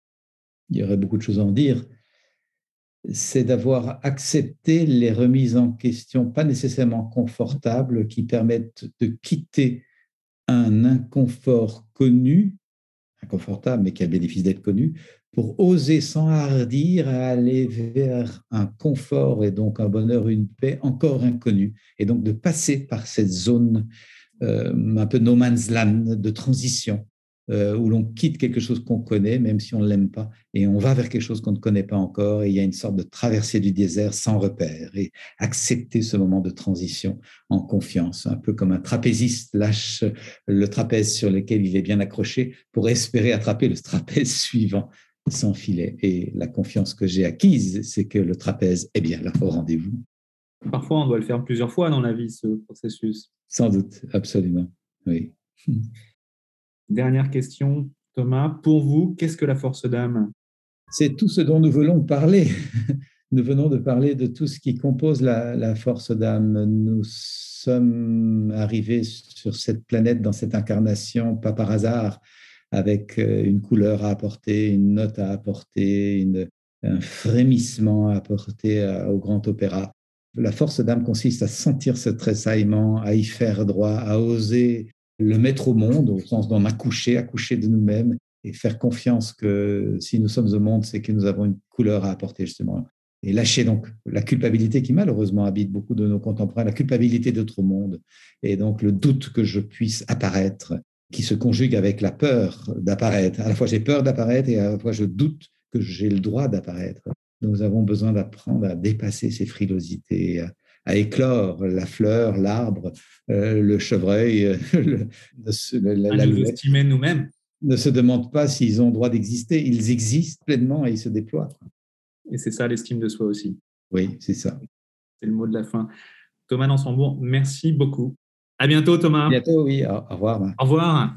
S3: Il y aurait beaucoup de choses à en dire. C'est d'avoir accepté les remises en question, pas nécessairement confortables, qui permettent de quitter un inconfort connu, inconfortable, mais qui a le bénéfice d'être connu, pour oser s'enhardir à aller vers un confort et donc un bonheur, une paix encore inconnue, et donc de passer par cette zone un peu no man's land de transition, euh, où l'on quitte quelque chose qu'on connaît, même si on ne l'aime pas, et on va vers quelque chose qu'on ne connaît pas encore, et il y a une sorte de traversée du désert sans repère, et accepter ce moment de transition en confiance, un peu comme un trapéziste lâche le trapèze sur lequel il est bien accroché pour espérer attraper le trapèze *laughs* suivant sans filet. Et la confiance que j'ai acquise, c'est que le trapèze est bien là au rendez-vous.
S2: Parfois, on doit le faire plusieurs fois dans la vie, ce processus.
S3: Sans doute, absolument. Oui. *laughs*
S2: Dernière question, Thomas. Pour vous, qu'est-ce que la force d'âme?
S3: C'est tout ce dont nous voulons parler. *laughs* Nous venons de parler de tout ce qui compose la, la force d'âme. Nous sommes arrivés sur cette planète, dans cette incarnation, pas par hasard, avec euh, une couleur à apporter, une note à apporter, une, un frémissement à apporter au grand opéra. La force d'âme consiste à sentir ce tressaillement, à y faire droit, à oser le mettre au monde, au sens d'en accoucher, accoucher de nous-mêmes et faire confiance que si nous sommes au monde, c'est que nous avons une couleur à apporter justement. Et lâcher donc la culpabilité qui malheureusement habite beaucoup de nos contemporains, la culpabilité d'autre monde, et donc le doute que je puisse apparaître, qui se conjugue avec la peur d'apparaître. À la fois j'ai peur d'apparaître et à la fois je doute que j'ai le droit d'apparaître. Nous avons besoin d'apprendre à dépasser ces frilosités, à, éclore la fleur, l'arbre, euh, le chevreuil, euh, *laughs* le,
S4: la, à nous estimer nous-mêmes.
S3: Ne se demandent pas s'ils ont le droit d'exister. Ils existent pleinement et ils se déploient.
S4: Et c'est ça l'estime de soi aussi.
S3: Oui, c'est ça.
S4: C'est le mot de la fin. Thomas Nansembourg, merci beaucoup. À bientôt, Thomas. À
S3: bientôt, oui. Au revoir.
S4: Au revoir.